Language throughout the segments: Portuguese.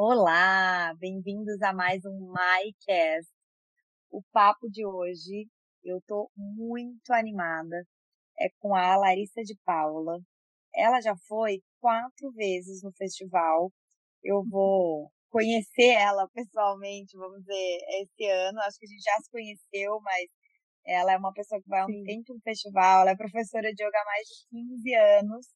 Olá, bem-vindos a mais um MyCast. O papo de hoje, eu tô muito animada, é com a Larissa de Paula. Ela já foi quatro vezes no festival. Eu vou conhecer ela pessoalmente, vamos dizer, esse ano. Acho que a gente já se conheceu, mas ela é uma pessoa que vai há um tempo no festival. Ela é professora de yoga há mais de 15 anos.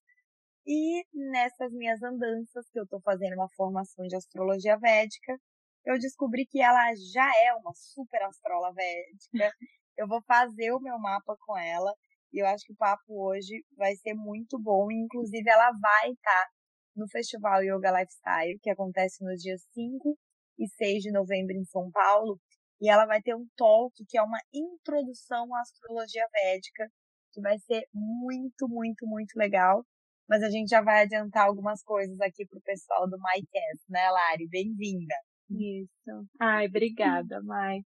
E nessas minhas andanças, que eu estou fazendo uma formação de astrologia védica, eu descobri que ela já é uma super astróloga védica. eu vou fazer o meu mapa com ela. E eu acho que o papo hoje vai ser muito bom. Inclusive, ela vai estar tá no Festival Yoga Lifestyle, que acontece nos dias 5 e 6 de novembro em São Paulo. E ela vai ter um talk que é uma introdução à astrologia védica, que vai ser muito, muito, muito legal. Mas a gente já vai adiantar algumas coisas aqui para o pessoal do MyCast, né, Lari? Bem-vinda. Isso. Ai, obrigada, Mai.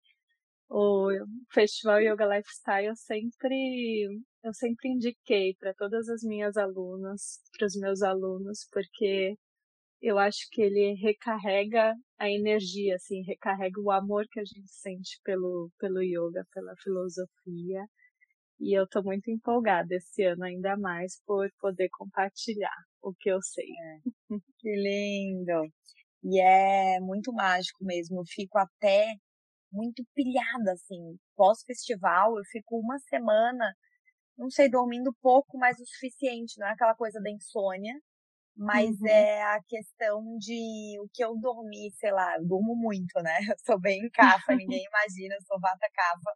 O Festival Yoga Lifestyle eu sempre, eu sempre indiquei para todas as minhas alunas, para os meus alunos, porque eu acho que ele recarrega a energia, assim, recarrega o amor que a gente sente pelo, pelo yoga, pela filosofia. E eu estou muito empolgada esse ano ainda mais por poder compartilhar o que eu sei. É. Que lindo! E é muito mágico mesmo. Eu fico até muito pilhada, assim. Pós-festival, eu fico uma semana, não sei, dormindo pouco, mas o suficiente. Não é aquela coisa da insônia, mas uhum. é a questão de o que eu dormi, sei lá, eu durmo muito, né? Eu sou bem cafa, ninguém imagina, eu sou vata cafa.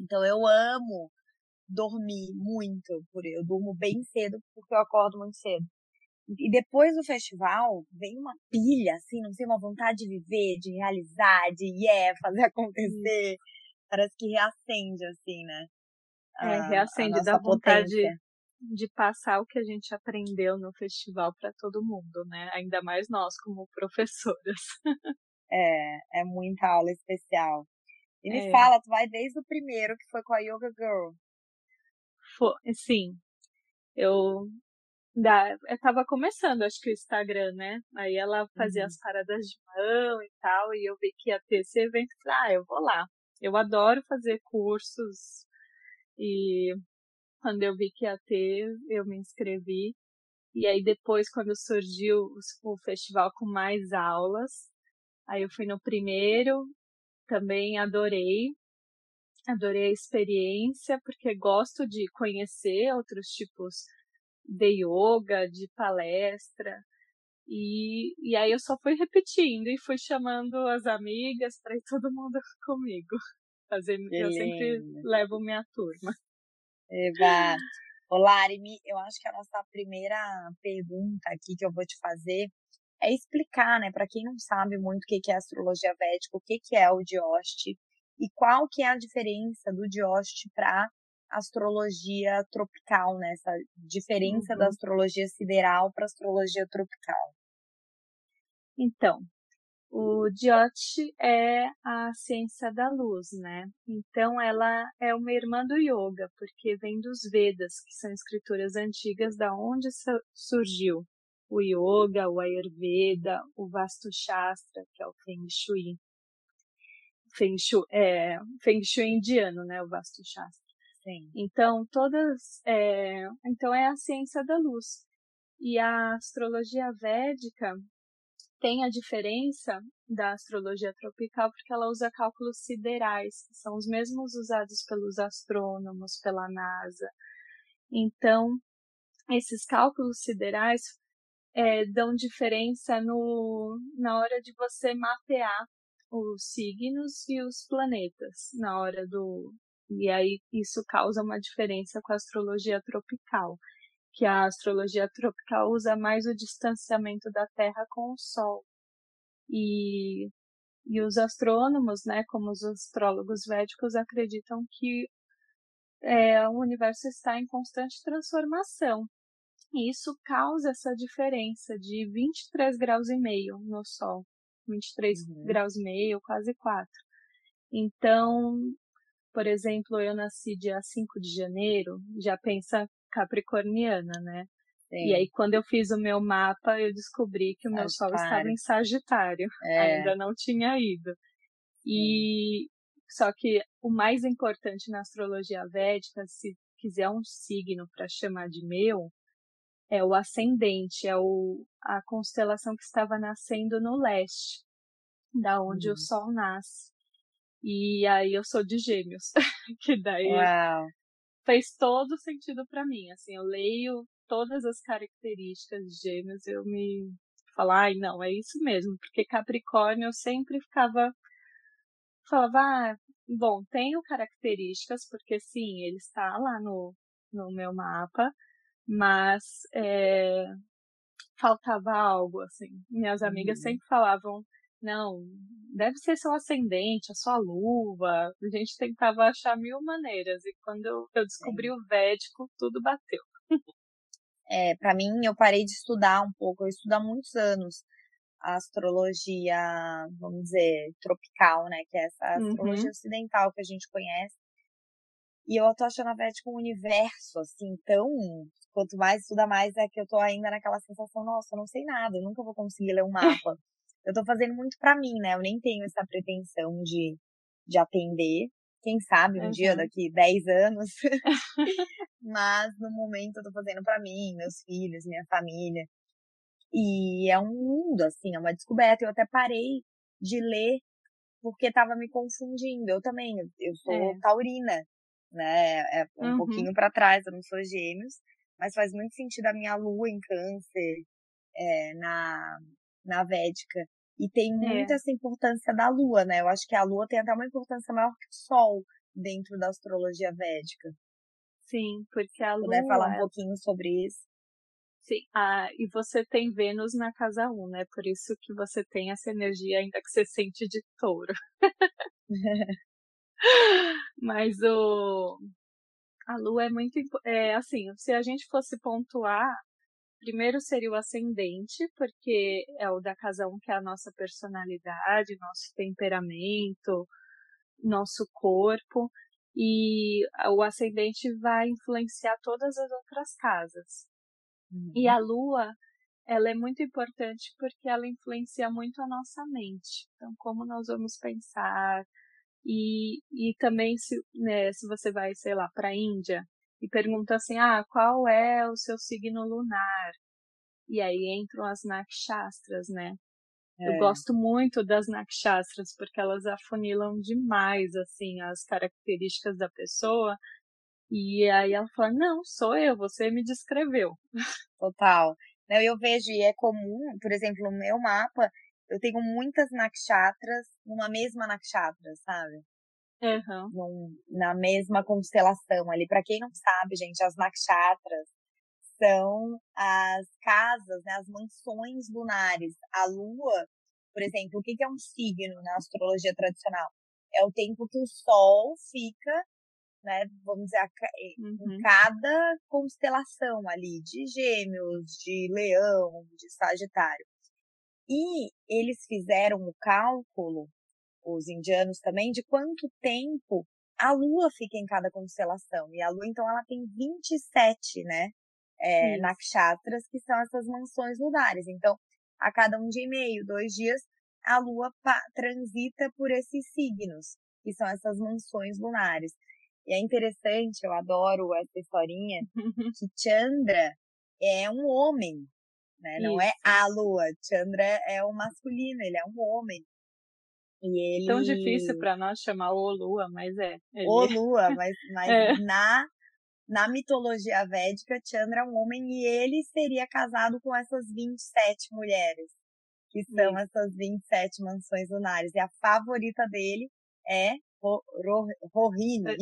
Então eu amo dormir muito, por eu durmo bem cedo porque eu acordo muito cedo. E depois do festival, vem uma pilha, assim, não sei, uma vontade de viver, de realizar, de yeah, fazer acontecer. Parece que reacende, assim, né? A, é, reacende, dá vontade de, de passar o que a gente aprendeu no festival para todo mundo, né? Ainda mais nós, como professoras. é, é muita aula especial. E me é. fala, tu vai desde o primeiro, que foi com a Yoga Girl. Foi, sim. Eu da, eu tava começando, acho que o Instagram, né? Aí ela fazia uhum. as paradas de mão e tal, e eu vi que ia ter esse evento, falei, ah, eu vou lá. Eu adoro fazer cursos, e quando eu vi que ia ter, eu me inscrevi. E aí depois, quando surgiu o festival com mais aulas, aí eu fui no primeiro, também adorei. Adorei a experiência, porque gosto de conhecer outros tipos de yoga, de palestra. E, e aí eu só fui repetindo e fui chamando as amigas para ir todo mundo comigo. Fazer, eu sempre levo minha turma. Eva. Olá, Arimi, eu acho que a nossa primeira pergunta aqui que eu vou te fazer é explicar, né, para quem não sabe muito o que é astrologia védica, o que é o Dioste e qual que é a diferença do Dioste para astrologia tropical, né, essa diferença uhum. da astrologia sideral para astrologia tropical. Então, o Jyoti é a ciência da luz, né? Então ela é uma irmã do yoga, porque vem dos Vedas, que são escrituras antigas da onde surgiu o yoga, o ayurveda, o vastu shastra, que é o feng shui. Feng shui, é, feng shui indiano, né, o vastu shastra. Sim. Então todas, é, então é a ciência da luz. E a astrologia védica tem a diferença da astrologia tropical porque ela usa cálculos siderais, que são os mesmos usados pelos astrônomos, pela NASA. Então, esses cálculos siderais é, dão diferença no, na hora de você mapear os signos e os planetas na hora do e aí isso causa uma diferença com a astrologia tropical que a astrologia tropical usa mais o distanciamento da Terra com o Sol. E e os astrônomos, né, como os astrólogos védicos, acreditam que é, o universo está em constante transformação e isso causa essa diferença de 23 graus e meio no Sol. 23 uhum. graus e meio, quase 4. Então, por exemplo, eu nasci dia 5 de janeiro, já pensa capricorniana, né? Sim. E aí, quando eu fiz o meu mapa, eu descobri que o meu Sol estava em Sagitário. É. Ainda não tinha ido. E só que o mais importante na astrologia védica, se quiser um signo para chamar de meu, é o ascendente, é o, a constelação que estava nascendo no leste, da onde uhum. o Sol nasce. E aí eu sou de Gêmeos, que daí Uau. fez todo sentido para mim. Assim, eu leio todas as características de Gêmeos, eu me falar, ai, não, é isso mesmo, porque Capricórnio eu sempre ficava falava, ah, bom, tenho características, porque sim, ele está lá no, no meu mapa, mas é, faltava algo, assim. Minhas amigas uhum. sempre falavam, não, deve ser seu ascendente, a sua luva. A gente tentava achar mil maneiras, e quando eu, eu descobri o védico, tudo bateu. É, para mim, eu parei de estudar um pouco, eu estudo há muitos anos a astrologia, vamos dizer, tropical, né? Que é essa astrologia uhum. ocidental que a gente conhece. E eu tô achando a Védica um universo, assim, tão. Quanto mais estuda mais, é que eu tô ainda naquela sensação, nossa, eu não sei nada, eu nunca vou conseguir ler um mapa. eu tô fazendo muito para mim, né? Eu nem tenho essa pretensão de, de atender. Quem sabe um uhum. dia, daqui 10 anos. Mas no momento eu tô fazendo para mim, meus filhos, minha família. E é um mundo, assim, é uma descoberta. Eu até parei de ler porque estava me confundindo. Eu também, eu sou é. taurina, né? É um uhum. pouquinho para trás, eu não sou gêmeos, mas faz muito sentido a minha lua em câncer é, na, na Védica. E tem muito é. essa importância da lua, né? Eu acho que a lua tem até uma importância maior que o sol dentro da astrologia védica. Sim, porque a lua. Puder falar um pouquinho sobre isso. Sim, ah, e você tem Vênus na casa 1, né? Por isso que você tem essa energia ainda que você sente de touro. Mas o a lua é muito é assim, se a gente fosse pontuar, primeiro seria o ascendente, porque é o da casa 1 que é a nossa personalidade, nosso temperamento, nosso corpo, e o ascendente vai influenciar todas as outras casas. Uhum. E a lua, ela é muito importante porque ela influencia muito a nossa mente. Então, como nós vamos pensar. E, e também, se, né, se você vai, sei lá, para a Índia e pergunta assim: ah, qual é o seu signo lunar? E aí entram as nakshatras, né? É. Eu gosto muito das nakshatras porque elas afunilam demais assim as características da pessoa e aí ela fala, não, sou eu, você me descreveu. Total. Eu vejo, e é comum, por exemplo, no meu mapa, eu tenho muitas nakshatras numa mesma nakshatra, sabe? Uhum. Num, na mesma constelação ali. Para quem não sabe, gente, as nakshatras são as casas, né, as mansões lunares. A lua, por exemplo, o que é um signo na astrologia tradicional? É o tempo que o sol fica né, vamos dizer, uhum. em cada constelação ali, de gêmeos, de leão, de sagitário. E eles fizeram o cálculo, os indianos também, de quanto tempo a lua fica em cada constelação. E a lua, então, ela tem 27, né, é, nakshatras, que são essas mansões lunares. Então, a cada um dia e meio, dois dias, a lua transita por esses signos, que são essas mansões lunares. E é interessante, eu adoro essa historinha, que Chandra é um homem, né? Não é a lua. Chandra é o masculino, ele é um homem. E ele... Tão difícil para nós chamar o lua, mas é. Ele... O lua, mas, mas é. na, na mitologia védica, Chandra é um homem e ele seria casado com essas 27 mulheres, que são Isso. essas 27 mansões lunares. E a favorita dele é Rohini.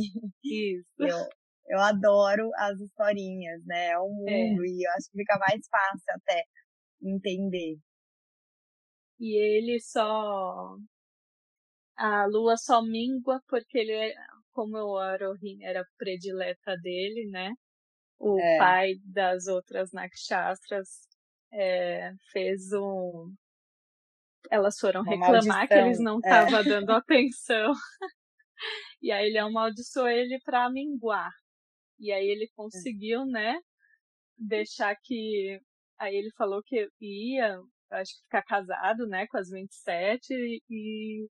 Isso. Eu, eu adoro as historinhas, né? É o é. mundo é. e eu acho que fica mais fácil até entender. E ele só. A lua só mingua porque ele, é, como o Rohini era predileta dele, né? O é. pai das outras Nakshastras é, fez um. Elas foram Uma reclamar maldição. que eles não estavam é. dando atenção. E aí ele amaldiçoou ele para minguar. E aí ele conseguiu, né, deixar que. Aí ele falou que ia, acho que ficar casado, né, com as 27, e,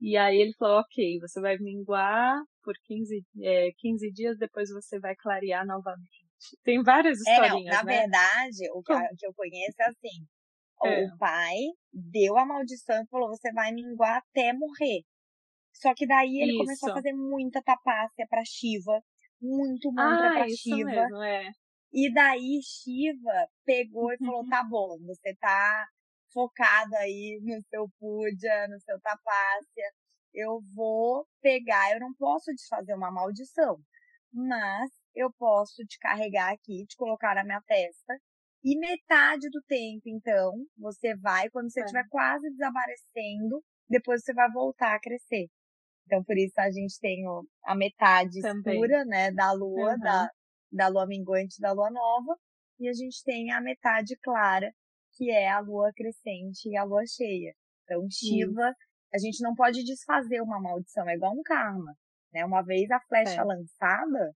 e aí ele falou: ok, você vai minguar por 15, é, 15 dias, depois você vai clarear novamente. Tem várias historinhas, é, não, na né? verdade, o que, que eu conheço é assim: é. o pai deu a maldição e falou: você vai minguar até morrer. Só que daí ele isso. começou a fazer muita tapácia pra Shiva, muito mantra ah, pra isso Shiva. Mesmo, é. E daí Shiva pegou e falou: tá bom, você tá focado aí no seu puja, no seu tapácia. Eu vou pegar, eu não posso desfazer uma maldição, mas eu posso te carregar aqui, te colocar na minha testa. E metade do tempo, então, você vai, quando você estiver é. quase desaparecendo, depois você vai voltar a crescer. Então, por isso a gente tem a metade Também. escura, né, da lua, uhum. da, da lua minguante da lua nova, e a gente tem a metade clara, que é a lua crescente e a lua cheia. Então, Shiva, a gente não pode desfazer uma maldição, é igual um karma, né? Uma vez a flecha é. lançada,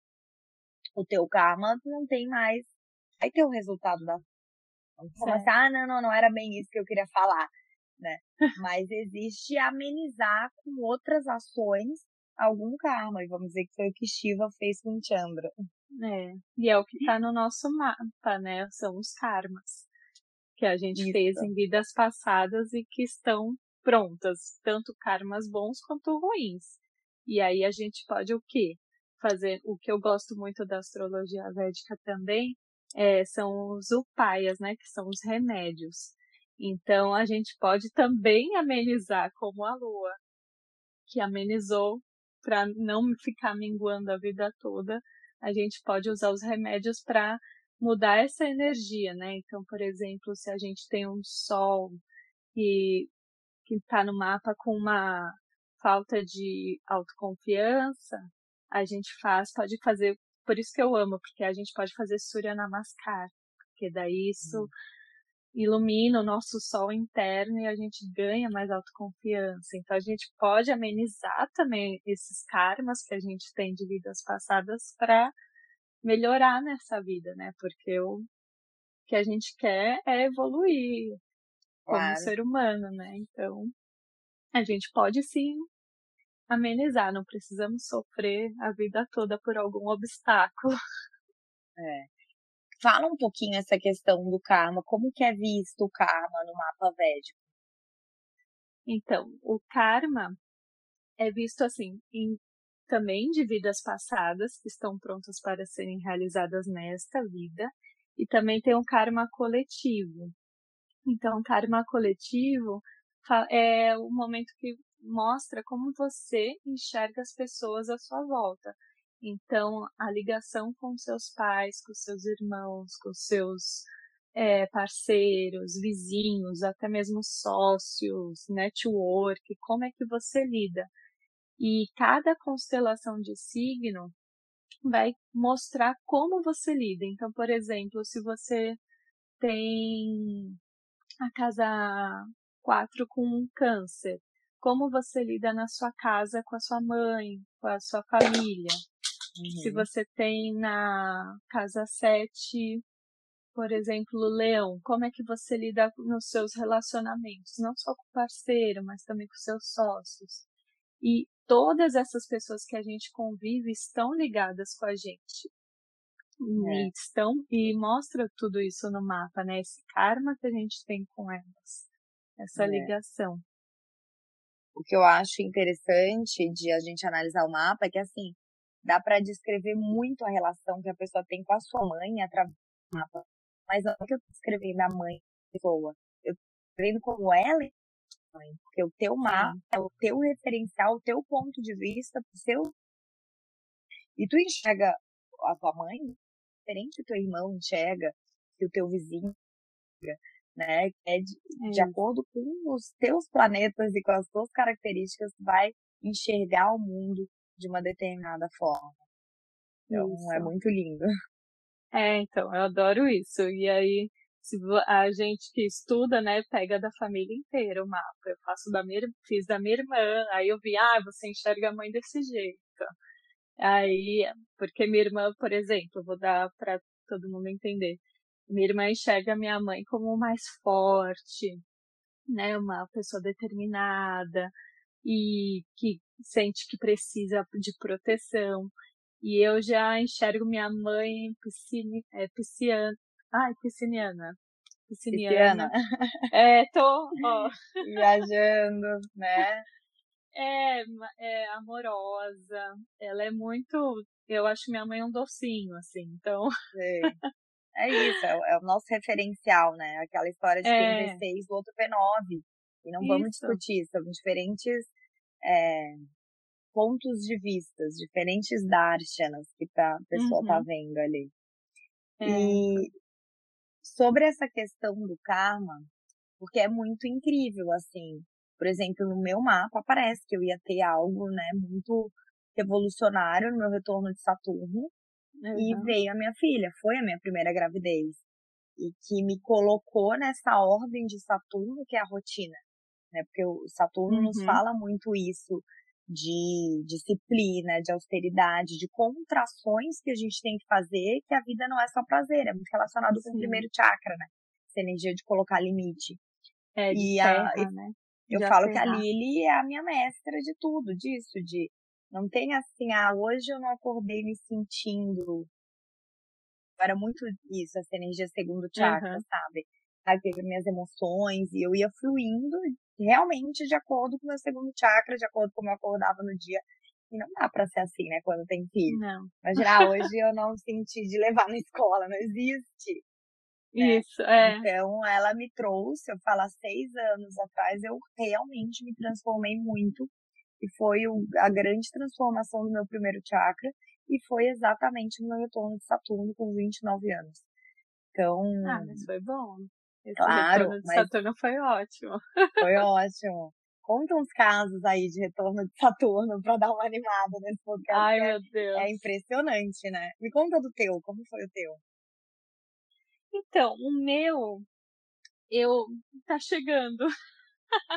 o teu karma não tem mais, vai ter o resultado da como assim, ah, não, não, não era bem isso que eu queria falar né? Mas existe amenizar com outras ações algum karma, e vamos dizer que foi o que Shiva fez com Chandra. É, e é o que está no nosso mapa, né? São os karmas que a gente Isso. fez em vidas passadas e que estão prontas, tanto karmas bons quanto ruins. E aí a gente pode o quê? Fazer o que eu gosto muito da astrologia védica também, é, são os upayas, né? Que são os remédios. Então a gente pode também amenizar como a lua, que amenizou para não ficar minguando a vida toda. A gente pode usar os remédios para mudar essa energia, né? Então, por exemplo, se a gente tem um sol que que está no mapa com uma falta de autoconfiança, a gente faz, pode fazer, por isso que eu amo, porque a gente pode fazer Surya Namaskar, porque daí isso hum ilumina o nosso sol interno e a gente ganha mais autoconfiança. Então a gente pode amenizar também esses karmas que a gente tem de vidas passadas para melhorar nessa vida, né? Porque o que a gente quer é evoluir como claro. ser humano, né? Então a gente pode sim amenizar, não precisamos sofrer a vida toda por algum obstáculo. É. Fala um pouquinho essa questão do karma, como que é visto o karma no mapa védico? Então, o karma é visto assim, em, também de vidas passadas que estão prontas para serem realizadas nesta vida, e também tem um karma coletivo. Então, karma coletivo é o momento que mostra como você enxerga as pessoas à sua volta. Então, a ligação com seus pais, com seus irmãos, com seus é, parceiros, vizinhos, até mesmo sócios, network, como é que você lida. E cada constelação de signo vai mostrar como você lida. Então, por exemplo, se você tem a casa 4 com um câncer, como você lida na sua casa com a sua mãe, com a sua família. Uhum. Se você tem na casa 7, por exemplo, leão, como é que você lida nos seus relacionamentos, não só com o parceiro, mas também com seus sócios. E todas essas pessoas que a gente convive estão ligadas com a gente. É. E estão e mostra tudo isso no mapa, né? Esse karma que a gente tem com elas, essa é. ligação. O que eu acho interessante de a gente analisar o mapa é que assim, dá para descrever muito a relação que a pessoa tem com a sua mãe através do mapa. Mas não é que eu estou descrevendo a mãe da pessoa. Eu estou descrevendo como ela é mãe. Porque o teu mapa é o teu referencial, o teu ponto de vista, o seu. E tu enxerga a tua mãe diferente do teu irmão enxerga, que o teu vizinho enxerga, né? É de, é. de acordo com os teus planetas e com as tuas características, vai enxergar o mundo de uma determinada forma. Então, é isso. é muito lindo. É, então, eu adoro isso. E aí, se a gente que estuda, né, pega da família inteira o mapa. Eu faço da minha, fiz da minha irmã, aí eu vi, ah, você enxerga a mãe desse jeito. Aí, porque minha irmã, por exemplo, vou dar para todo mundo entender. Minha irmã enxerga minha mãe como mais forte, né, uma pessoa determinada e que sente que precisa de proteção. E eu já enxergo minha mãe piscine, é, pisciana, ai, pisciniana. Pisciniana. É, tô, ó. Viajando, né? É, é amorosa. Ela é muito. Eu acho minha mãe um docinho, assim, então. É isso, é, é, o nosso referencial, né? Aquela história de é. quem vê o outro vê nove. E não isso. vamos discutir, são diferentes é, pontos de vistas, diferentes darshanas que a pessoa tá uhum. tá vendo ali. É. E sobre essa questão do karma, porque é muito incrível, assim. Por exemplo, no meu mapa parece que eu ia ter algo, né, muito revolucionário no meu retorno de Saturno. Uhum. E veio a minha filha, foi a minha primeira gravidez. E que me colocou nessa ordem de Saturno, que é a rotina. Né? Porque o Saturno uhum. nos fala muito isso de disciplina, de austeridade, de contrações que a gente tem que fazer, que a vida não é só prazer, é muito relacionado Sim. com o primeiro chakra, né? Essa energia de colocar limite. É, de e terra, a, né? Eu falo que a Lili é a minha mestra de tudo, disso, de não tem assim, ah, hoje eu não acordei me sentindo. Era muito isso, essa energia segundo chakra, uhum. sabe? Aí teve minhas emoções e eu ia fluindo realmente de acordo com o meu segundo chakra, de acordo com como eu acordava no dia. E não dá pra ser assim, né, quando tem filho. Não. Imagina, ah, hoje eu não senti de levar na escola, não existe. Né? Isso, é. Então, ela me trouxe, eu falo, há seis anos atrás, eu realmente me transformei muito. E foi o, a grande transformação do meu primeiro chakra. E foi exatamente no meu retorno de Saturno com 29 anos. Então. Ah, mas foi bom. Esse claro, retorno de mas Saturno foi ótimo. Foi ótimo. Conta uns casos aí de retorno de Saturno para dar uma animada nesse podcast. Ai, meu Deus. É impressionante, né? Me conta do teu, como foi o teu? Então, o meu, eu tá chegando.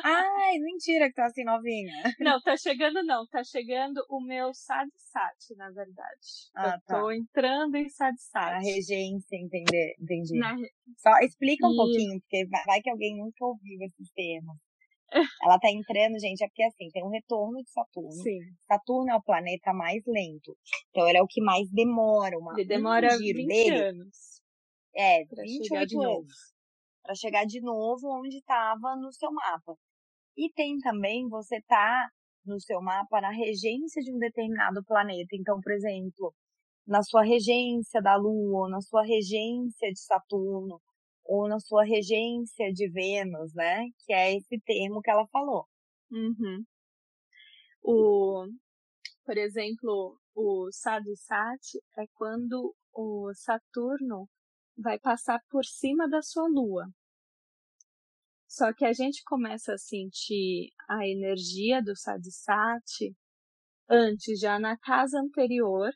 Ai, mentira que tá assim novinha. Não, tá chegando não, tá chegando o meu Sadisat, na verdade. Ah, eu tá. tô entrando em Sadisat. A regência, entender, entendi. Na... Só explica um e... pouquinho, porque vai que alguém nunca ouviu esses termos. Ela tá entrando, gente, é porque assim, tem um retorno de Saturno. Sim. Saturno é o planeta mais lento. Então ele é o que mais demora. Uma, ele demora um giro 20 dele. anos. É, 28 anos para chegar de novo onde estava no seu mapa. E tem também você tá no seu mapa na regência de um determinado planeta. Então, por exemplo, na sua regência da Lua, ou na sua regência de Saturno, ou na sua regência de Vênus, né? Que é esse termo que ela falou. Uhum. O, por exemplo, o Sadhisat é quando o Saturno vai passar por cima da sua lua. Só que a gente começa a sentir a energia do Sadhisat antes, já na casa anterior.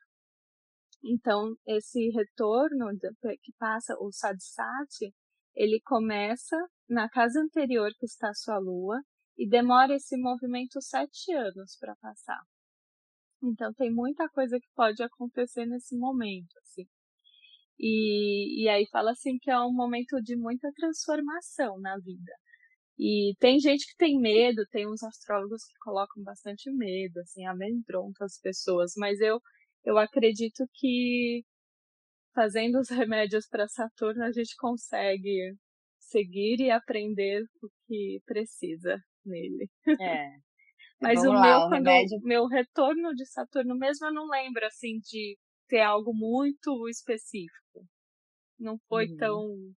Então, esse retorno que passa o Sadhisat, ele começa na casa anterior que está a sua lua e demora esse movimento sete anos para passar. Então, tem muita coisa que pode acontecer nesse momento, assim. E, e aí fala assim que é um momento de muita transformação na vida. E tem gente que tem medo, tem uns astrólogos que colocam bastante medo, assim, amedrontam as pessoas, mas eu, eu acredito que fazendo os remédios para Saturno a gente consegue seguir e aprender o que precisa nele. É. Mas Vamos o lá, meu, o remédio... meu retorno de Saturno mesmo, eu não lembro assim de ter algo muito específico. Não foi uhum. tão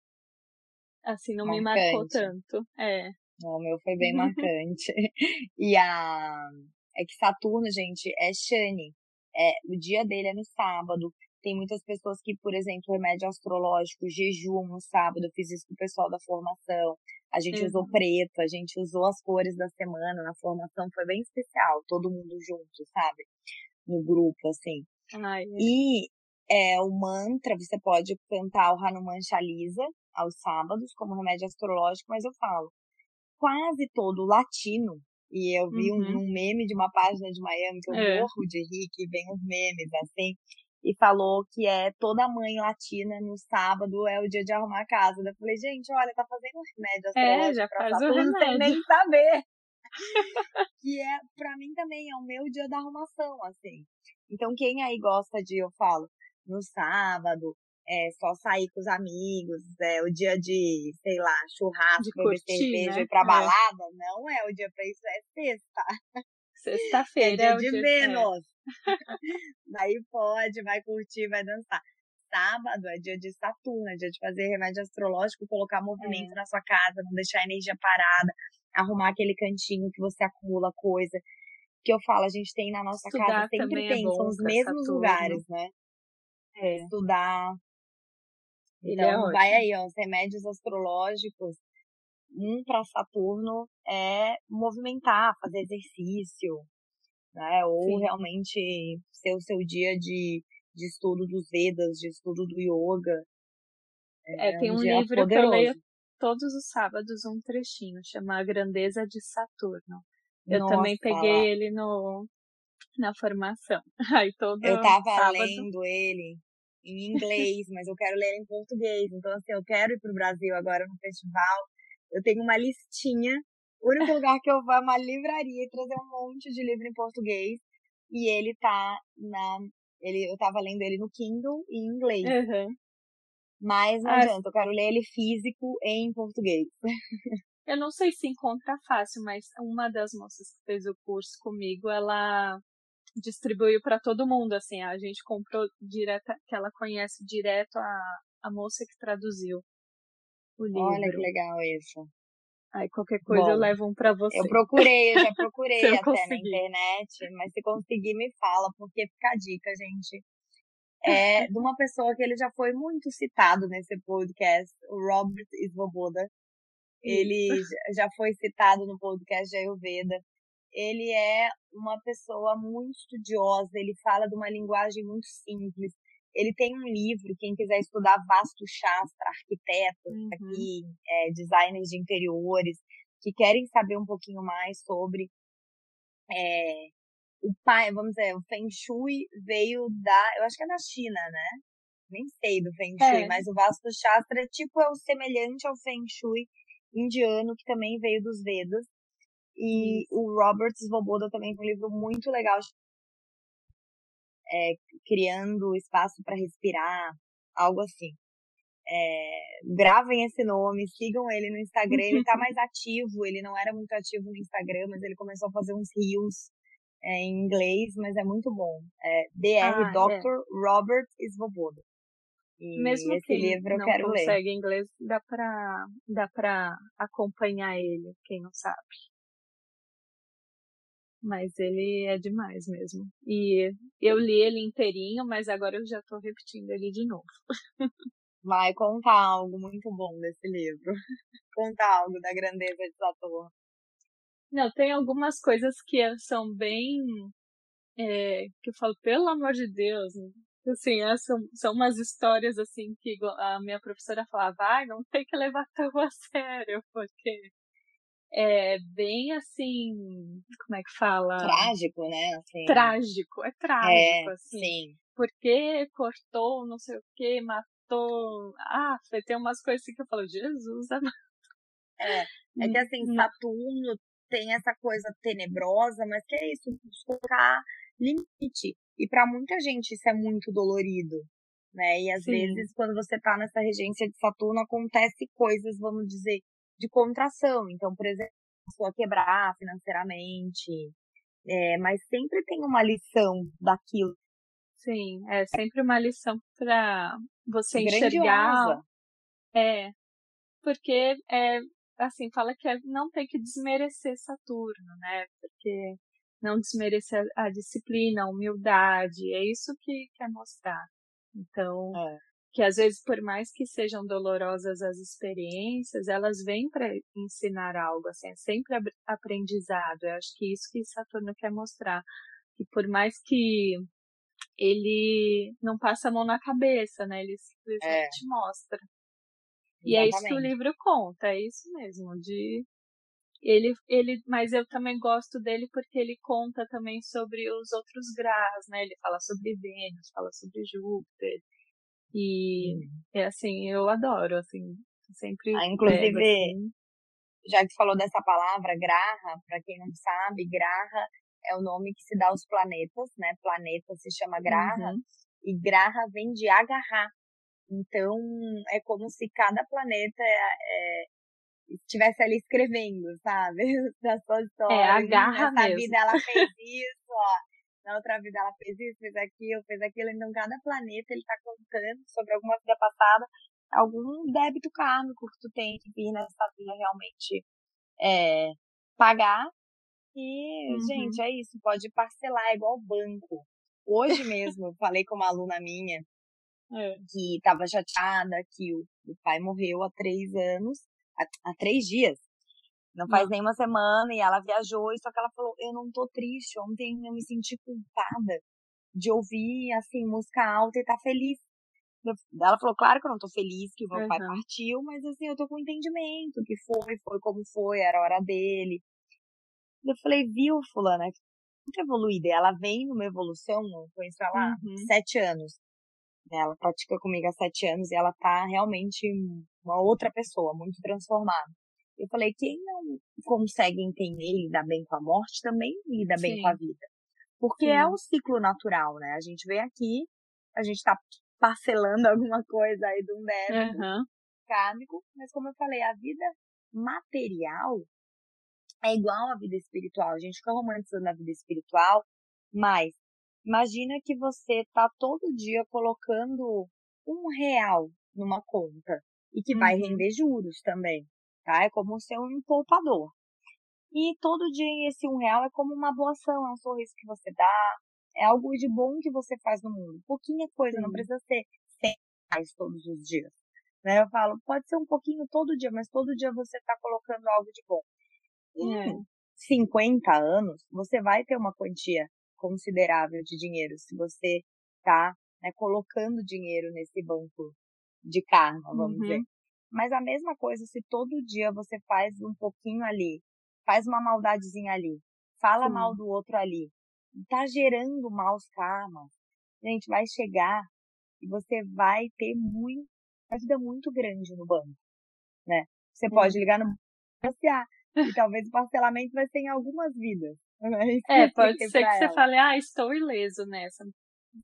assim, não marcante. me marcou tanto. É. Não, o meu foi bem marcante. e a é que Saturno, gente, é Shani. É, o dia dele é no sábado. Tem muitas pessoas que, por exemplo, remédio astrológico, jejum no sábado. Eu fiz isso com o pessoal da formação. A gente uhum. usou preto, a gente usou as cores da semana na formação. Foi bem especial, todo mundo junto, sabe? No grupo, assim. Ai, é. E é, o mantra, você pode cantar o Hanuman Chalisa aos sábados como remédio astrológico, mas eu falo, quase todo latino, e eu vi uhum. um, um, meme de uma página de Miami que eu é. morro de rir, que vem uns memes assim, e falou que é toda mãe latina no sábado é o dia de arrumar a casa. Eu falei, gente, olha, tá fazendo um remédio É, já faz o remédio. sem nem saber. que é, pra mim também, é o meu dia da arrumação, assim. Então, quem aí gosta de, eu falo, no sábado, é só sair com os amigos, é o dia de, sei lá, churrasco, beber cerveja né? ir pra é. balada, não é o dia pra isso, é sexta. Sexta-feira é, é, o dia de Vênus. Daí pode, vai curtir, vai dançar. Sábado é dia de Saturno, é dia de fazer remédio astrológico, colocar movimento é. na sua casa, não deixar a energia parada, arrumar aquele cantinho que você acumula coisa. Que eu falo, a gente tem na nossa Estudar casa, sempre é tem, são os mesmos Saturno. lugares, né? É. Estudar. Ele é então, vai aí, ó, os remédios astrológicos. Um para Saturno é movimentar, fazer exercício, né? Ou Sim. realmente ser o seu dia de, de estudo dos Vedas, de estudo do yoga. É, é tem um, um livro poderoso. que eu leio todos os sábados um trechinho, chama A Grandeza de Saturno. Eu Nossa, também peguei ele no na formação. Aí todo Eu tava sábado... lendo ele em inglês, mas eu quero ler em português. Então, assim, eu quero ir pro Brasil agora no festival. Eu tenho uma listinha o único lugar que eu vou é uma livraria e trazer um monte de livro em português. E ele tá na. Ele, eu tava lendo ele no Kindle e em inglês. Uhum. Mas não ah, adianta, eu quero ler ele físico em português. Eu não sei se encontra fácil, mas uma das moças que fez o curso comigo, ela distribuiu para todo mundo, assim, a gente comprou direto, que ela conhece direto a, a moça que traduziu o livro. Olha que legal isso. Aí qualquer coisa Bom, eu levo um pra você. Eu procurei, eu já procurei até conseguir. na internet, mas se conseguir me fala, porque fica a dica, gente. É de uma pessoa que ele já foi muito citado nesse podcast, o Robert Svoboda. Ele já foi citado no podcast de Ayurveda. Ele é uma pessoa muito estudiosa, ele fala de uma linguagem muito simples. Ele tem um livro, quem quiser estudar Vasto Shastra, arquitetos uhum. aqui, é, designers de interiores, que querem saber um pouquinho mais sobre é, o pai, vamos dizer, o Feng Shui veio da, eu acho que é da China, né? Nem sei do Feng Shui, é. mas o Vasto Shastra é tipo é o semelhante ao Feng Shui indiano, que também veio dos Vedas. E o Robert Svoboda também tem um livro muito legal é, criando espaço para respirar, algo assim. É, gravem esse nome, sigam ele no Instagram, ele tá mais ativo, ele não era muito ativo no Instagram, mas ele começou a fazer uns reels é, em inglês, mas é muito bom. É Dr. Ah, Dr. É. Robert Svoboda. E Mesmo esse que livro eu não quero consegue ler. inglês, dá pra, dá pra acompanhar ele, quem não sabe. Mas ele é demais mesmo. E eu li ele inteirinho, mas agora eu já tô repetindo ele de novo. Vai contar algo muito bom desse livro. contar algo da grandeza de Saturno. Não, tem algumas coisas que são bem. É, que eu falo, pelo amor de Deus, assim, é, são, são umas histórias assim que a minha professora falava, vai, não tem que levar tão a sério, porque é bem assim, como é que fala? Trágico, né? Assim. Trágico, é trágico, é, assim. Sim. Porque cortou, não sei o que, matou. Ah, tem umas coisas assim que eu falo, Jesus amado. É, é que assim, Saturno tem essa coisa tenebrosa, mas que é isso, colocar limite. E para muita gente isso é muito dolorido, né? E às Sim. vezes, quando você tá nessa regência de Saturno, acontece coisas, vamos dizer, de contração. Então, por exemplo, a pessoa quebrar financeiramente, é, mas sempre tem uma lição daquilo. Sim, é sempre uma lição para você enxergar. É, porque é, assim, fala que é, não tem que desmerecer Saturno, né? Porque não desmerecer a, a disciplina, a humildade, é isso que quer mostrar. Então, é que às vezes, por mais que sejam dolorosas as experiências, elas vêm para ensinar algo, assim, é sempre aprendizado. Eu acho que isso que Saturno quer mostrar, que por mais que ele não passa a mão na cabeça, né? Ele simplesmente é. mostra. E Exatamente. é isso que o livro conta, é isso mesmo, de ele, ele, mas eu também gosto dele porque ele conta também sobre os outros graus, né? Ele fala sobre Vênus, fala sobre Júpiter. E é assim, eu adoro, assim, sempre. Ah, inclusive, pego, assim. já que tu falou dessa palavra, graha, para quem não sabe, graha é o nome que se dá aos planetas, né? Planeta se chama graha, uhum. e graha vem de agarrar. Então, é como se cada planeta é, estivesse ali escrevendo, sabe? Da sua história. É, agarra Nessa mesmo. vida ela fez isso, ó na outra vida ela fez isso, fez aquilo, fez aquilo. Então, cada planeta ele tá contando sobre alguma vida passada, algum débito kármico que tu tem que vir nessa vida realmente é, pagar. E, uhum. gente, é isso, pode parcelar, é igual banco. Hoje mesmo, falei com uma aluna minha é. que estava chateada que o, o, pai morreu há três anos, há, há três dias. Não faz nem uma semana e ela viajou, e só que ela falou, eu não tô triste, ontem eu me senti culpada de ouvir, assim, música alta e tá feliz. Ela falou, claro que eu não tô feliz que o meu uhum. pai partiu, mas assim, eu tô com entendimento que foi, foi como foi, era a hora dele. Eu falei, viu, fulana, muito evoluída. Ela vem numa evolução, eu conheço ela há uhum. sete anos. Ela pratica comigo há sete anos e ela tá realmente uma outra pessoa, muito transformada. Eu falei, quem não consegue entender e lidar bem com a morte, também lida bem Sim. com a vida. Porque é Sim. é um ciclo natural, né? A gente vem aqui, a gente tá parcelando alguma coisa aí de um débito uhum. kármico, mas como eu falei, a vida material é igual à vida espiritual. A gente fica romantizando a vida espiritual, mas imagina que você tá todo dia colocando um real numa conta e que uhum. vai render juros também tá? É como ser um poupador. E todo dia esse um real é como uma boa ação, é um sorriso que você dá, é algo de bom que você faz no mundo. Pouquinha coisa, Sim. não precisa ser 100 reais todos os dias. Né? Eu falo, pode ser um pouquinho todo dia, mas todo dia você está colocando algo de bom. Em é. 50 anos, você vai ter uma quantia considerável de dinheiro se você está né, colocando dinheiro nesse banco de karma, vamos uhum. dizer. Mas a mesma coisa se todo dia você faz um pouquinho ali, faz uma maldadezinha ali, fala Sim. mal do outro ali, tá gerando maus karmas. Gente, vai chegar e você vai ter muito, uma vida muito grande no banco, né? Você pode ligar no banco e talvez o parcelamento vai ser em algumas vidas. É, é pode ser que ela. você fale, ah, estou ileso nessa.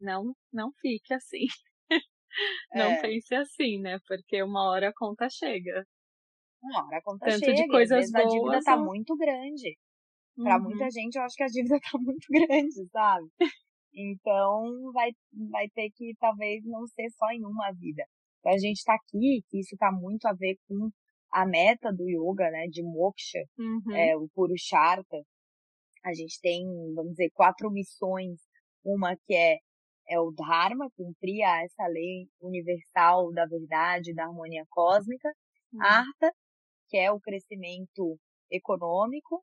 Não, não fique assim. Não é. pense assim, né? Porque uma hora a conta chega. Uma hora a conta Tanto chega. de coisas boas. A dívida tá ou... muito grande. Uhum. Pra muita gente, eu acho que a dívida tá muito grande, sabe? Então, vai, vai ter que talvez não ser só em uma vida. Então, a gente tá aqui, que isso tá muito a ver com a meta do yoga, né? De moksha, uhum. é, o Purushartha. A gente tem, vamos dizer, quatro missões. Uma que é é o Dharma, cumprir essa lei universal da verdade, da harmonia cósmica. Uhum. Artha, que é o crescimento econômico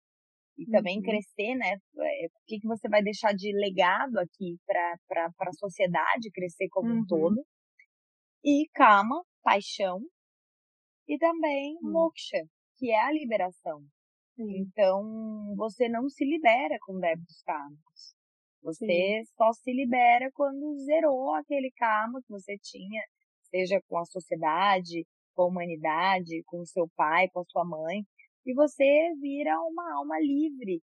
e uhum. também crescer, né? É, o que, que você vai deixar de legado aqui para a sociedade crescer como uhum. um todo. E Kama, paixão. E também hum. Moksha, que é a liberação. Então, você não se libera com débitos kármicos. Você Sim. só se libera quando zerou aquele karma que você tinha, seja com a sociedade, com a humanidade, com o seu pai, com a sua mãe, e você vira uma alma livre,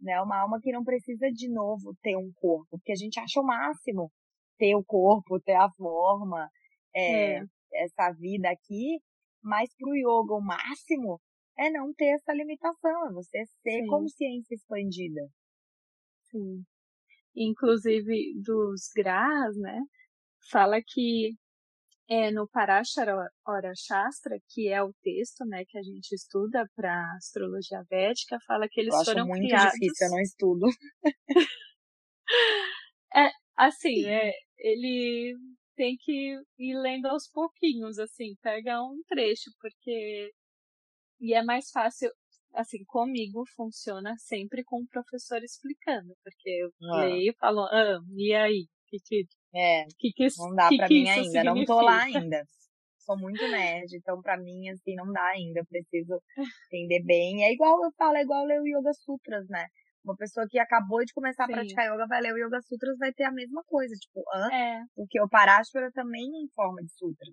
né? Uma alma que não precisa de novo ter um corpo, porque a gente acha o máximo ter o corpo, ter a forma, é, é. essa vida aqui, mas para o yoga o máximo é não ter essa limitação, é você ser Sim. consciência expandida. Sim inclusive dos Grahas, né? Fala que é, no Parashara Shastra, que é o texto né, que a gente estuda para astrologia védica, fala que eles eu foram acho muito criados. difícil, eu não estudo. é, assim, é, ele tem que ir lendo aos pouquinhos, assim, pega um trecho, porque. E é mais fácil assim, comigo funciona sempre com o professor explicando, porque eu ah. leio e falo, ah, e aí? Que que, é, que, que, não dá que pra mim ainda, significa? não tô lá ainda. sou muito nerd, então pra mim, assim, não dá ainda. Eu preciso entender bem. É igual eu falo, é igual ler o Yoga Sutras, né? Uma pessoa que acabou de começar Sim. a praticar yoga vai ler o Yoga Sutras, vai ter a mesma coisa. Tipo, hã? É. Porque o Parashvara também é em forma de sutra.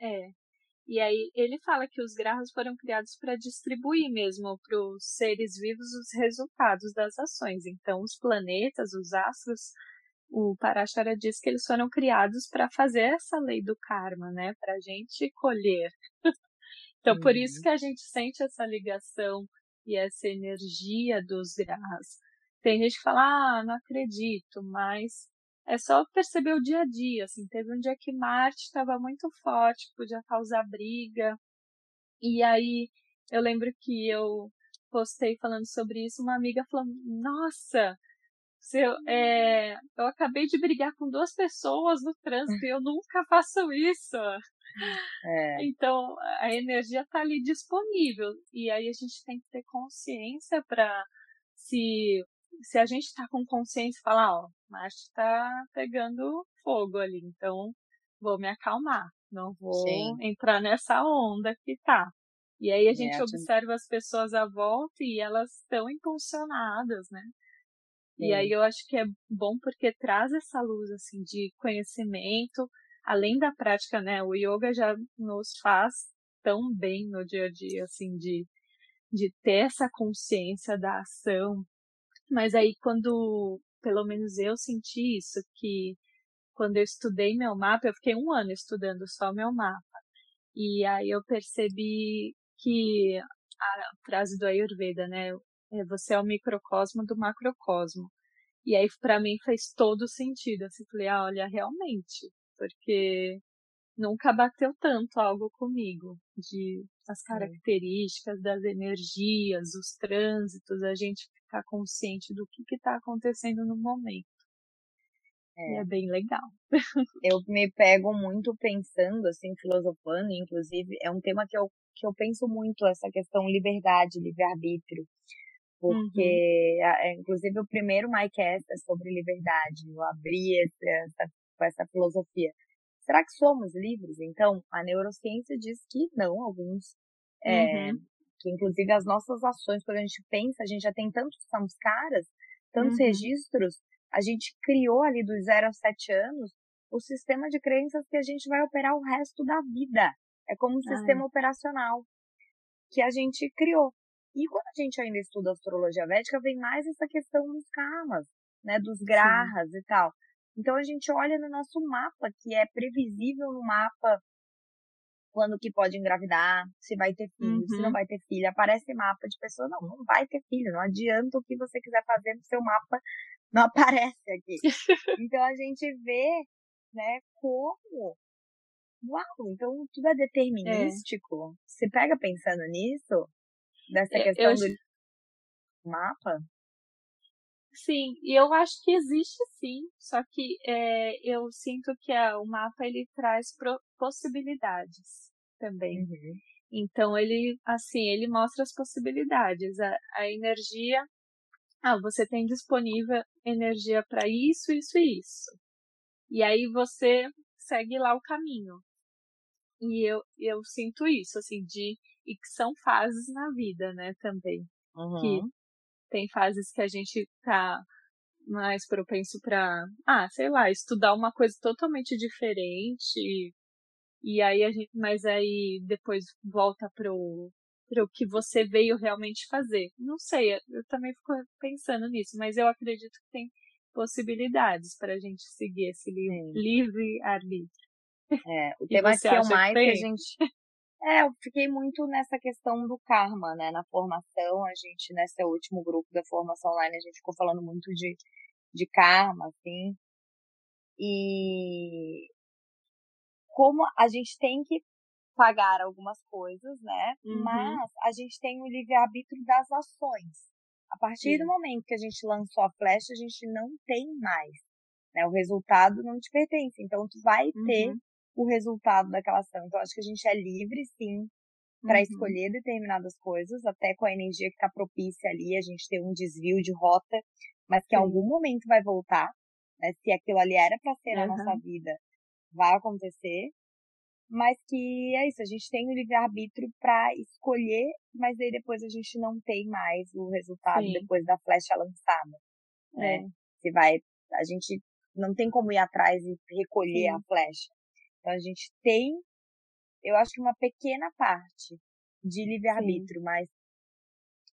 É. E aí ele fala que os grahas foram criados para distribuir mesmo para os seres vivos os resultados das ações. Então, os planetas, os astros, o Parashara diz que eles foram criados para fazer essa lei do karma, né? Para a gente colher. então, uhum. por isso uhum. que a gente sente essa ligação e essa energia dos grahas. Tem gente que fala, ah, não acredito, mas é só perceber o dia a dia, assim, teve um dia que Marte estava muito forte, podia causar briga, e aí eu lembro que eu postei falando sobre isso, uma amiga falou, nossa, eu, é, eu acabei de brigar com duas pessoas no trânsito e eu nunca faço isso. É. Então, a energia está ali disponível. E aí a gente tem que ter consciência para se se a gente está com consciência falar, ó, Marte está pegando fogo ali, então vou me acalmar, não vou Sim. entrar nessa onda que tá. E aí a gente é, observa as pessoas à volta e elas estão impulsionadas, né? Sim. E aí eu acho que é bom porque traz essa luz assim de conhecimento, além da prática, né? O yoga já nos faz tão bem no dia a dia, assim, de, de ter essa consciência da ação, mas aí quando, pelo menos eu senti isso, que quando eu estudei meu mapa, eu fiquei um ano estudando só meu mapa. E aí eu percebi que a frase do Ayurveda, né? É, você é o microcosmo do macrocosmo. E aí para mim fez todo sentido. Assim, falei, ah, olha, realmente, porque nunca bateu tanto algo comigo de as características das energias, os trânsitos, a gente ficar consciente do que está acontecendo no momento. É. E é bem legal. Eu me pego muito pensando, assim, filosofando, inclusive, é um tema que eu, que eu penso muito, essa questão liberdade, livre-arbítrio. Porque, uhum. É, inclusive, o primeiro MyCast é sobre liberdade. Eu abri essa, com essa filosofia. Será que somos livres? Então, a neurociência diz que não, alguns. É, uhum. Que inclusive as nossas ações, quando a gente pensa, a gente já tem tantos samskaras, tantos uhum. registros, a gente criou ali dos 0 aos 7 anos o sistema de crenças que a gente vai operar o resto da vida. É como um sistema operacional que a gente criou. E quando a gente ainda estuda astrologia védica, vem mais essa questão dos karmas, né, dos grahas Sim. e tal. Então a gente olha no nosso mapa, que é previsível no mapa quando que pode engravidar, se vai ter filho, uhum. se não uhum. vai ter filho. Aparece mapa de pessoa, não, não vai ter filho, não adianta o que você quiser fazer no seu mapa, não aparece aqui. então a gente vê, né, como Uau, então tudo é determinístico. É. Você pega pensando nisso? Dessa questão eu... do mapa? Sim, e eu acho que existe sim, só que é, eu sinto que a, o mapa ele traz pro, possibilidades também. Uhum. Então ele, assim, ele mostra as possibilidades, a, a energia. Ah, você tem disponível energia para isso, isso e isso. E aí você segue lá o caminho. E eu, eu sinto isso, assim, de. E que são fases na vida, né, também. Uhum. Que tem fases que a gente tá mais propenso para, ah, sei lá, estudar uma coisa totalmente diferente. E aí a gente, mas aí depois volta pro para o que você veio realmente fazer. Não sei, eu também fico pensando nisso, mas eu acredito que tem possibilidades para a gente seguir esse livre, livre arbítrio. É, o tema que eu mais que, que a gente é, eu fiquei muito nessa questão do karma, né? Na formação, a gente, nesse último grupo da formação online, a gente ficou falando muito de, de karma, assim. E como a gente tem que pagar algumas coisas, né? Uhum. Mas a gente tem o livre-arbítrio das ações. A partir Sim. do momento que a gente lançou a flecha, a gente não tem mais. Né? O resultado não te pertence. Então, tu vai ter uhum o resultado daquela ação. Então, acho que a gente é livre, sim, para uhum. escolher determinadas coisas, até com a energia que está propícia ali, a gente ter um desvio de rota, mas que em algum momento vai voltar, né? Se aquilo ali era para ser uhum. a nossa vida, vai acontecer. mas que é isso, a gente tem o livre-arbítrio para escolher, mas aí depois a gente não tem mais o resultado Sim. depois da flecha lançada. Né? É. Você vai, a gente não tem como ir atrás e recolher Sim. a flecha. Então a gente tem, eu acho que uma pequena parte de livre-arbítrio, mas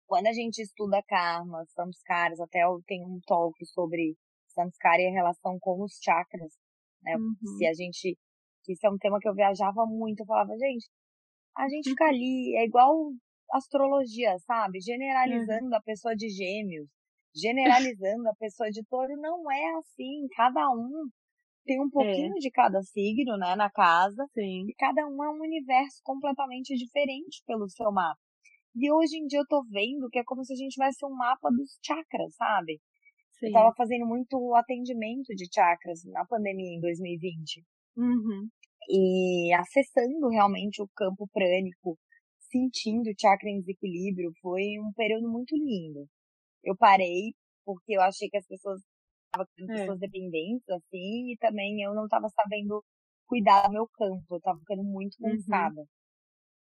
quando a gente estuda karma, samskaras, até eu tenho um talk sobre samskara e a relação com os chakras, né? Uhum. Se a gente, isso é um tema que eu viajava muito, eu falava, gente, a gente fica ali, é igual astrologia, sabe? Generalizando uhum. a pessoa de gêmeos, generalizando a pessoa de touro, não é assim, cada um tem um pouquinho é. de cada signo, né, na casa, Sim. e cada um é um universo completamente diferente pelo seu mapa. E hoje em dia eu tô vendo que é como se a gente tivesse um mapa dos chakras, sabe? Sim. Eu tava fazendo muito atendimento de chakras na pandemia em 2020. Uhum. E acessando realmente o campo prânico, sentindo o chakra em desequilíbrio, foi um período muito lindo. Eu parei porque eu achei que as pessoas estavam é. pessoas dependentes, assim, e também eu não estava sabendo cuidar do meu campo, eu estava ficando muito uhum. cansada. Uhum.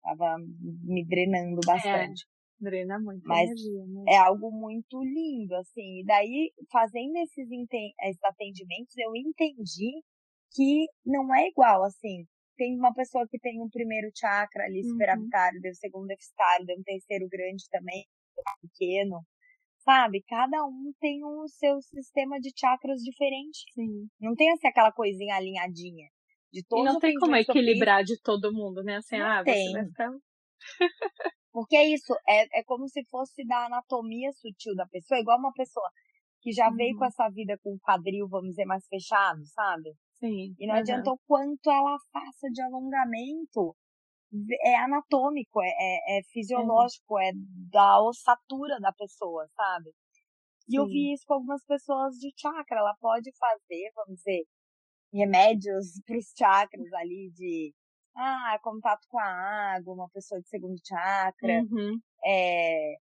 Tava me drenando é, bastante. É, drena muito Mas energia, né? é algo muito lindo, assim. E daí, fazendo esses, esses atendimentos, eu entendi que não é igual, assim. Tem uma pessoa que tem um primeiro chakra ali, uhum. superavitário, deu um segundo deficitário, deu um terceiro grande também, pequeno. Sabe? Cada um tem o seu sistema de chakras diferente. Sim. Não tem assim aquela coisinha alinhadinha de todos E não tem como equilibrar de todo mundo, né? Assim, não ah, tem. você vai ficar... Porque é isso, é, é como se fosse da anatomia sutil da pessoa, igual uma pessoa que já uhum. veio com uhum. essa vida com o quadril, vamos dizer, mais fechado, sabe? Sim. E não uhum. adianta o quanto ela faça de alongamento. É anatômico, é, é, é fisiológico, uhum. é da ossatura da pessoa, sabe? E Sim. eu vi isso com algumas pessoas de chakra. Ela pode fazer, vamos dizer, remédios para os chakras ali de ah, contato com a água, uma pessoa de segundo chakra, uhum. é,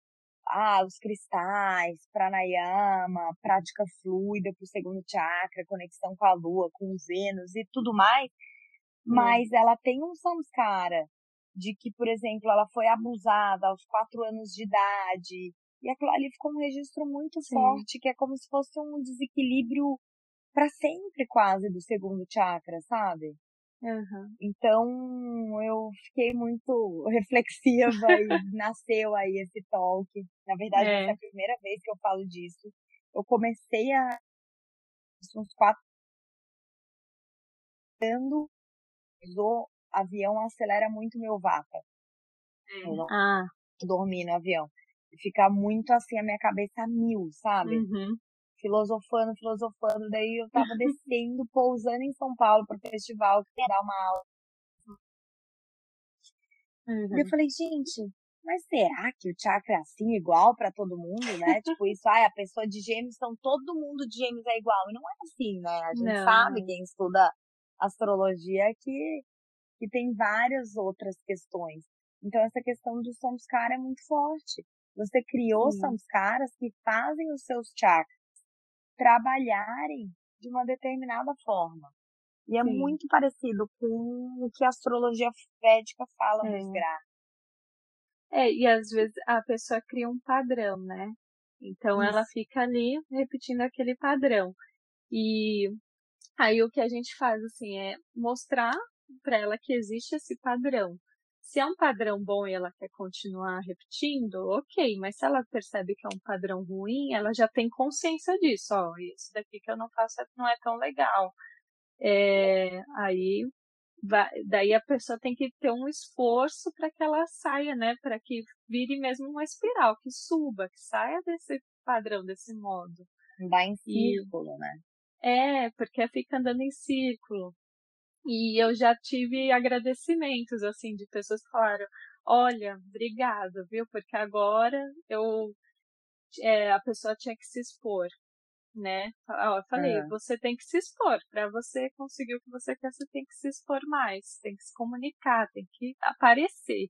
ah, os cristais, pranayama, prática fluida para o segundo chakra, conexão com a lua, com os Vênus e tudo mais, uhum. mas ela tem um samskara de que, por exemplo, ela foi abusada aos quatro anos de idade, e aquilo ali ficou um registro muito Sim. forte, que é como se fosse um desequilíbrio para sempre quase do segundo chakra, sabe? Uhum. Então eu fiquei muito reflexiva e nasceu aí esse talk. Na verdade, é. essa é a primeira vez que eu falo disso. Eu comecei a uns quatro o avião acelera muito meu vata. Eu não ah. dormir no avião. Fica muito assim a minha cabeça a mil, sabe? Uhum filosofando, filosofando. Daí eu tava descendo, pousando em São Paulo pro festival, que dar uma aula. Uhum. E eu falei, gente, mas será que o chakra é assim, igual para todo mundo, né? tipo, isso, ai, a pessoa de gêmeos, então todo mundo de gêmeos é igual. E não é assim, né? A gente não. sabe, quem estuda astrologia, que, que tem várias outras questões. Então, essa questão do samskara é muito forte. Você criou Sim. samskaras que fazem os seus chakras trabalharem de uma determinada forma. E é Sim. muito parecido com o que a astrologia védica fala é. nos graus. É, e às vezes a pessoa cria um padrão, né? Então Isso. ela fica ali repetindo aquele padrão. E aí o que a gente faz assim é mostrar para ela que existe esse padrão. Se é um padrão bom e ela quer continuar repetindo, ok, mas se ela percebe que é um padrão ruim, ela já tem consciência disso, ó, isso daqui que eu não faço não é tão legal. É, aí vai, daí a pessoa tem que ter um esforço para que ela saia, né, para que vire mesmo uma espiral, que suba, que saia desse padrão, desse modo. Vai em círculo, e, né? É, porque fica andando em círculo. E eu já tive agradecimentos, assim, de pessoas que falaram, olha, obrigada, viu? Porque agora eu, é, a pessoa tinha que se expor, né? Eu falei, é. você tem que se expor. Para você conseguir o que você quer, você tem que se expor mais, tem que se comunicar, tem que aparecer.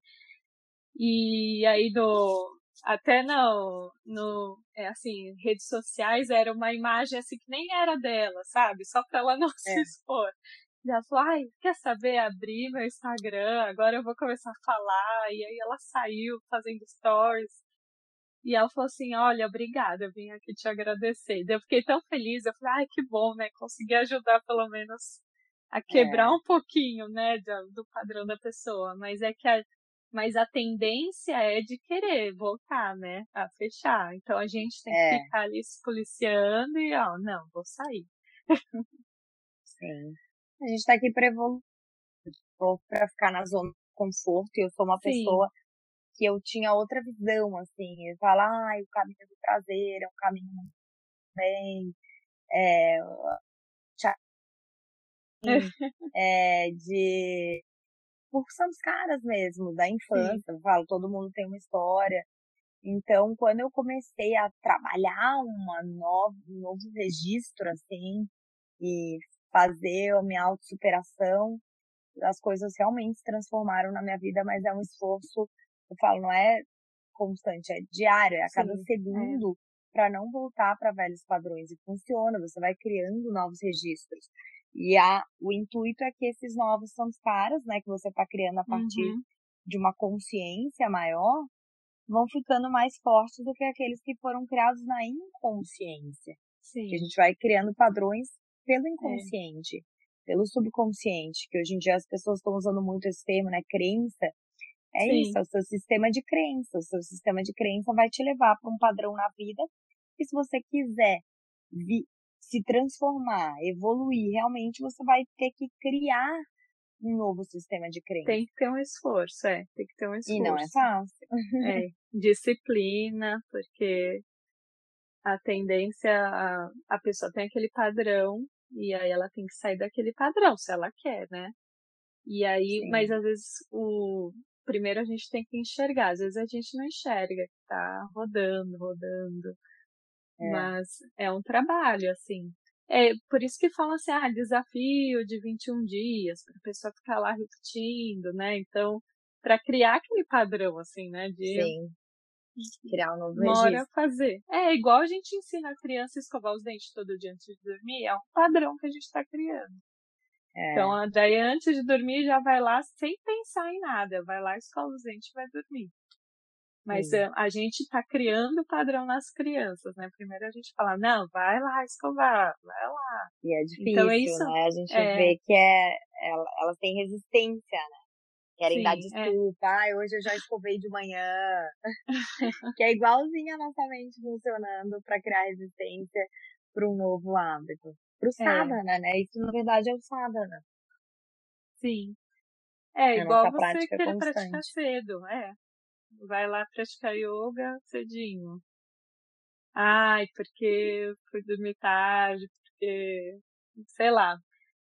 E aí do até no, no é, assim, redes sociais era uma imagem assim que nem era dela, sabe? Só para ela não é. se expor. E ela falou, ai, quer saber? Abrir meu Instagram, agora eu vou começar a falar. E aí ela saiu fazendo stories. E ela falou assim, olha, obrigada, eu vim aqui te agradecer. E eu fiquei tão feliz, eu falei, ai, que bom, né? Consegui ajudar pelo menos a quebrar é. um pouquinho, né, do, do, padrão da pessoa. Mas é que a, mas a tendência é de querer voltar, né, a fechar. Então a gente tem é. que ficar ali se policiando e, ó, não, vou sair. Sim. A gente tá aqui para evoluir, para ficar na zona de conforto. E eu sou uma Sim. pessoa que eu tinha outra visão, assim. Eu falo, ah, o caminho do prazer é um caminho muito bem. É, é, de por são os caras mesmo da infância, eu falo, todo mundo tem uma história. Então, quando eu comecei a trabalhar uma nova, um novo registro assim e fazer a minha autossuperação, as coisas realmente se transformaram na minha vida, mas é um esforço, eu falo, não é constante, é diário, é a cada Sim, segundo é. para não voltar para velhos padrões. E funciona, você vai criando novos registros. E a, o intuito é que esses novos caras, né, que você está criando a partir uhum. de uma consciência maior, vão ficando mais fortes do que aqueles que foram criados na inconsciência. Sim. Que a gente vai criando padrões pelo é. inconsciente, é. pelo subconsciente, que hoje em dia as pessoas estão usando muito esse termo, né, crença. É Sim. isso, é o seu sistema de crença. O seu sistema de crença vai te levar para um padrão na vida. E se você quiser vi, se transformar, evoluir, realmente você vai ter que criar um novo sistema de crença. Tem que ter um esforço, é. Tem que ter um esforço. E não é fácil. É, disciplina, porque a tendência, a, a pessoa tem aquele padrão, e aí ela tem que sair daquele padrão, se ela quer, né? E aí, Sim. mas às vezes o primeiro a gente tem que enxergar, às vezes a gente não enxerga que tá rodando, rodando. É. Mas é um trabalho, assim. É por isso que falam assim, ah, desafio de 21 dias, para a pessoa ficar lá repetindo, né? Então, para criar aquele padrão, assim, né? De Sim. Criar um novo Mora registro. fazer. É igual a gente ensina a criança a escovar os dentes todo dia antes de dormir, é um padrão que a gente está criando. É. Então, daí antes de dormir já vai lá sem pensar em nada, vai lá, escova os dentes e vai dormir. Mas Sim. a gente está criando o padrão nas crianças, né? Primeiro a gente fala, não, vai lá escovar, vai lá. E é difícil, então, é isso, né? A gente é... vê que é, elas têm resistência, né? Querem Sim, dar é. desculpa, é. ah, hoje eu já escovei de manhã. que é igualzinho a nossa mente funcionando para criar resistência para um novo hábito. Para o é. sadhana, né? Isso na verdade é o sadhana. Sim. É, é igual você querer constante. praticar cedo, é vai lá praticar yoga cedinho. Ai, porque fui dormir tarde, porque, sei lá.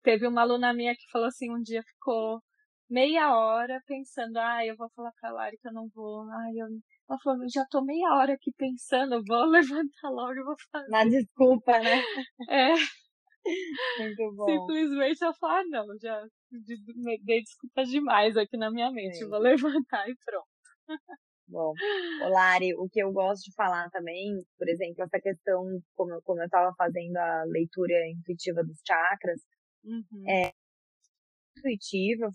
Teve uma aluna minha que falou assim, um dia ficou meia hora pensando, ai, eu vou falar pra Lari que eu não vou, ai, eu... Ela falou, já tô meia hora aqui pensando, vou levantar logo e vou fazer. Na desculpa, né? É. Muito bom. Simplesmente eu falo, ah, não, já dei desculpa demais aqui na minha mente, vou levantar e pronto. Bom, Lari, o que eu gosto de falar também, por exemplo, essa questão, como eu, como eu tava fazendo a leitura intuitiva dos chakras, uhum. é intuitiva,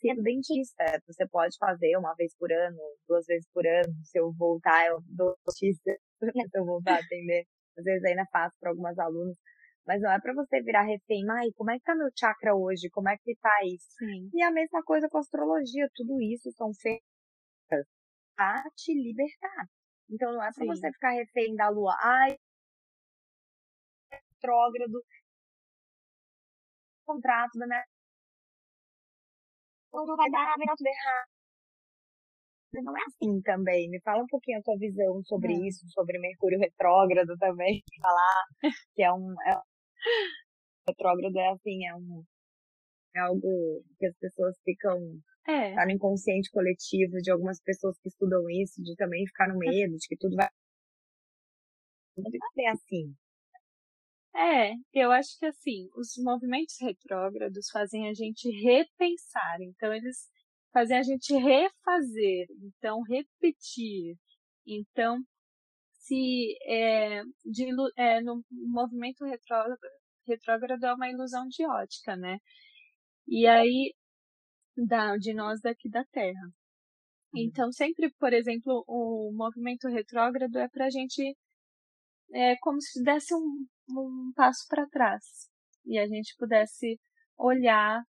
sendo dentista, você pode fazer uma vez por ano, duas vezes por ano, se eu voltar, eu dou notícia, se eu voltar a atender, às vezes ainda faço para algumas alunas, mas não é para você virar refém, ai, como é que tá meu chakra hoje? Como é que tá isso? Sim. E a mesma coisa com a astrologia, tudo isso são ferramentas a te libertar. Então não é para você ficar refém da lua, ai, retrógrado, contrato da minha tudo vai dar, vai dar tudo errado. Não é assim também. Me fala um pouquinho a tua visão sobre é. isso, sobre Mercúrio retrógrado também. Falar que é um, é retrógrado é assim, é um é algo que as pessoas ficam é. tá no inconsciente coletivo de algumas pessoas que estudam isso, de também ficar no medo, de que tudo vai não vai assim. É, eu acho que assim, os movimentos retrógrados fazem a gente repensar, então eles fazem a gente refazer, então repetir. Então, se é, de, é, no movimento retrógrado, retrógrado é uma ilusão de ótica, né? E aí, da, de nós daqui da Terra. Uhum. Então, sempre, por exemplo, o movimento retrógrado é para a gente, é como se desse um, um passo para trás e a gente pudesse olhar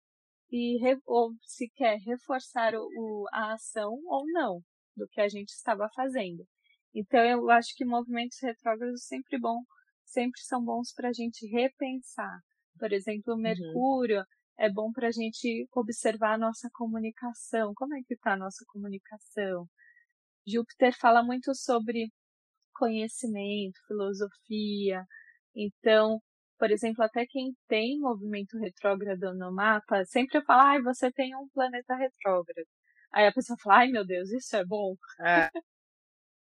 e ou se quer reforçar o, a ação ou não do que a gente estava fazendo. Então eu acho que movimentos retrógrados sempre bom, sempre são bons para a gente repensar. Por exemplo, o uhum. Mercúrio uhum. é bom para a gente observar a nossa comunicação. Como é que está a nossa comunicação? Júpiter fala muito sobre conhecimento, filosofia. Então, por exemplo, até quem tem movimento retrógrado no mapa, sempre fala, ai, você tem um planeta retrógrado. Aí a pessoa fala, ai meu Deus, isso é bom. É.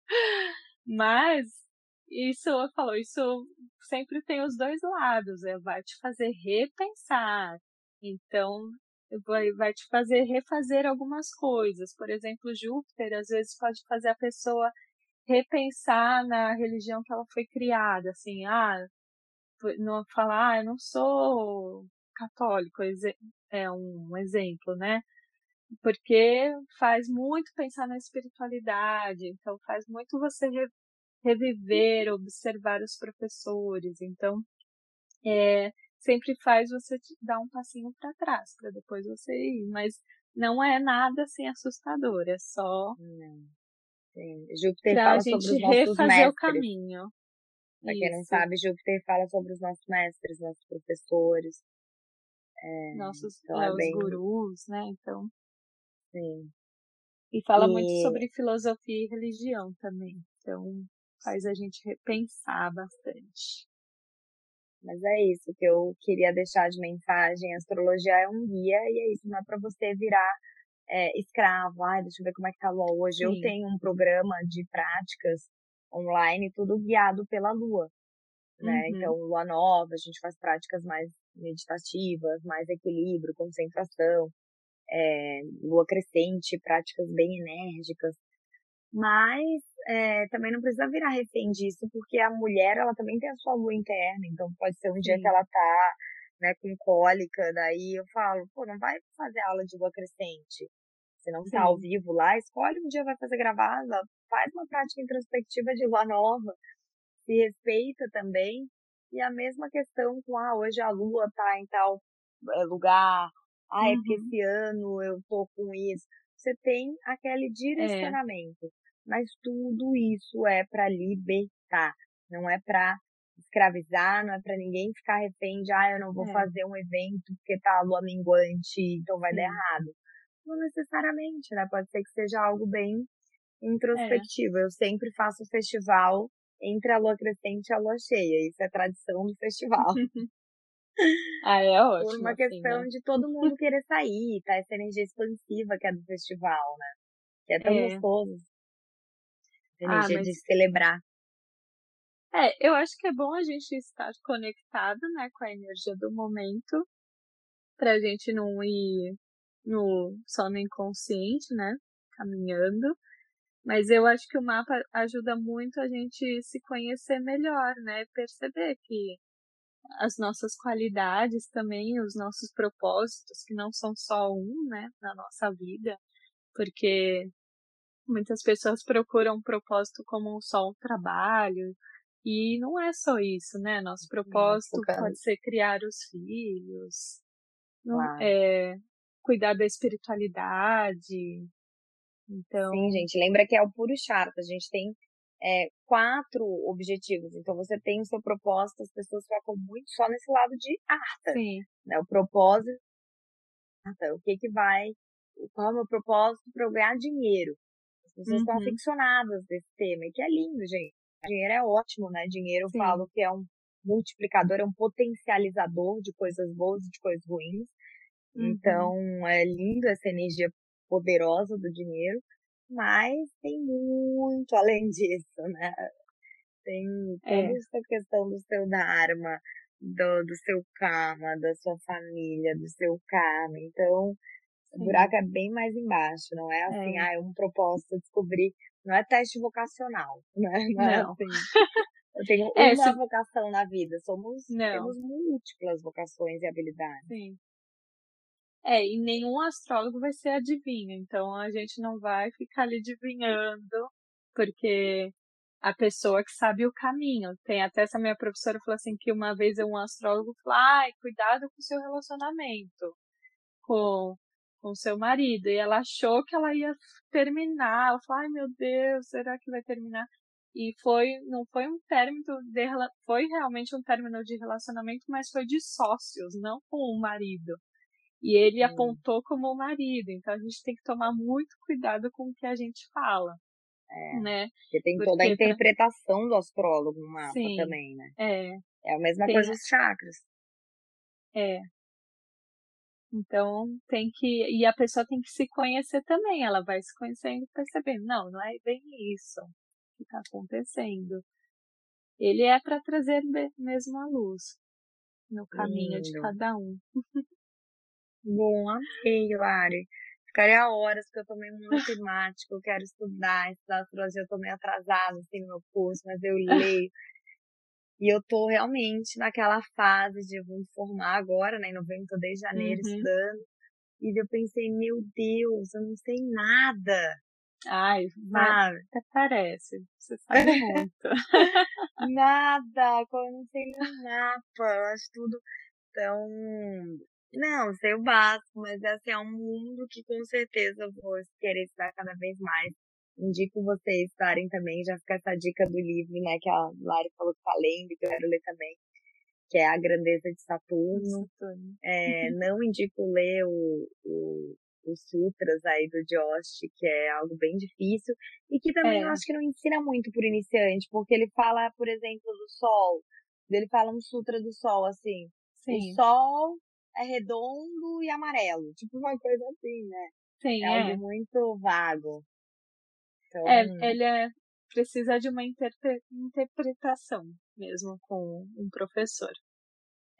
Mas isso, eu falo, isso sempre tem os dois lados, é, vai te fazer repensar. Então, vai, vai te fazer refazer algumas coisas. Por exemplo, Júpiter às vezes pode fazer a pessoa repensar na religião que ela foi criada, assim, ah, não falar, ah, eu não sou católico, é um exemplo, né? Porque faz muito pensar na espiritualidade, então faz muito você reviver, observar os professores, então é, sempre faz você dar um passinho para trás, para depois você ir, mas não é nada assim assustador, é só. Sim. Júpiter fala sobre os nossos refazer mestres. o caminho. Pra quem não sabe, Júpiter fala sobre os nossos mestres, nossos professores. É, nossos então é, é bem... gurus, né? Então. Sim. E fala e... muito sobre filosofia e religião também. Então faz a gente repensar bastante. Mas é isso que eu queria deixar de mensagem. A astrologia é um guia e é isso, não é para você virar é, escravo. Ai, deixa eu ver como é que tá a lua hoje. Sim. Eu tenho um programa de práticas online, tudo guiado pela lua. Né? Uhum. Então, lua nova, a gente faz práticas mais meditativas, mais equilíbrio, concentração, é, lua crescente, práticas bem enérgicas. Mas é, também não precisa virar refém disso, porque a mulher ela também tem a sua lua interna, então pode ser um Sim. dia que ela tá né, com cólica, daí eu falo, pô, não vai fazer aula de lua crescente. Se não está ao vivo lá, escolhe um dia vai fazer gravada, faz uma prática introspectiva de lua nova, se respeita também. E a mesma questão com, ah, hoje a lua tá em tal eh, lugar, ah, uhum. é porque uhum. esse ano eu tô com isso. Você tem aquele é. direcionamento. É. Mas tudo isso é para libertar, não é para escravizar, não é para ninguém ficar refém de, ah, eu não vou é. fazer um evento porque tá a lua minguante, então vai Sim. dar errado. Não necessariamente, né? Pode ser que seja algo bem introspectivo. É. Eu sempre faço o festival entre a lua crescente e a lua cheia. Isso é tradição do festival. ah, é ótimo. Por uma assim, questão né? de todo mundo querer sair, tá? Essa energia expansiva que é do festival, né? Que é tão é. gostoso. Essa ah, energia ah, mas... de celebrar. É, eu acho que é bom a gente estar conectado, né, com a energia do momento, pra gente não ir no só no inconsciente, né, caminhando. Mas eu acho que o mapa ajuda muito a gente se conhecer melhor, né, perceber que as nossas qualidades também, os nossos propósitos, que não são só um, né, na nossa vida, porque muitas pessoas procuram um propósito como só um trabalho, e não é só isso, né? Nosso propósito pode ser criar os filhos, claro. é, cuidar da espiritualidade. Então... Sim, gente, lembra que é o puro charta. A gente tem é, quatro objetivos. Então você tem o seu propósito, as pessoas focam muito só nesse lado de arte. Sim. Né? O propósito, o que que vai, qual é o meu propósito para eu ganhar dinheiro? As pessoas uhum. estão aficionadas desse tema, e que é lindo, gente. Dinheiro é ótimo, né? Dinheiro eu Sim. falo que é um multiplicador, é um potencializador de coisas boas e de coisas ruins. Uhum. Então, é lindo essa energia poderosa do dinheiro, mas tem muito além disso, né? Tem toda é. essa questão do seu dharma, do, do seu karma, da sua família, do seu karma. Então, Sim. o buraco é bem mais embaixo, não é assim, é. ah, é um propósito descobrir não é teste vocacional, né? Não, é não. assim. Eu tenho é, uma vocação na vida. Somos, Não. temos múltiplas vocações e habilidades. Sim. É, e nenhum astrólogo vai ser adivinho, então a gente não vai ficar ali adivinhando, porque a pessoa que sabe o caminho. Tem até essa minha professora falou assim que uma vez um astrólogo falou: "Ai, cuidado com o seu relacionamento com com seu marido". E ela achou que ela ia terminar. Ela falou: "Ai, meu Deus, será que vai terminar?" E foi não foi um término de foi realmente um término de relacionamento, mas foi de sócios, não com o marido. E ele hum. apontou como o marido. Então a gente tem que tomar muito cuidado com o que a gente fala. É, né? Porque tem toda a interpretação pra... do astrólogo no mapa Sim, também, né? É. É a mesma tem... coisa dos chakras. É. Então tem que. E a pessoa tem que se conhecer também. Ela vai se conhecendo e percebendo. Não, não é bem isso que está acontecendo. Ele é para trazer mesmo a luz no caminho Lindo. de cada um. Bom, amei, Lari. Ficaria horas, porque eu tomei muito temático, eu quero estudar, estudar astrologia, eu tô meio atrasada, assim, no meu curso, mas eu leio. E eu tô realmente naquela fase de eu vou me formar agora, né? Em novembro, tô desde janeiro uhum. estudando. E eu pensei, meu Deus, eu não sei nada. Ai, sabe? Até parece. Você sabe muito. nada, eu não sei nem mapa, eu acho tudo tão não, sei o básico, mas assim, é um mundo que com certeza eu vou querer estudar cada vez mais. Indico vocês estarem também, já fica essa dica do livro, né, que a Lari falou que tá lendo e que eu quero ler também, que é A Grandeza de Saturno. É, uhum. não indico ler o, o, os sutras aí do Josh, que é algo bem difícil, e que também é. eu acho que não ensina muito por iniciante, porque ele fala, por exemplo, do sol, ele fala um sutra do sol, assim, Sim. o sol é redondo e amarelo. Tipo uma coisa assim, né? Sim, é, é. algo muito vago. Então... É, ele é, precisa de uma interpre interpretação mesmo com um professor.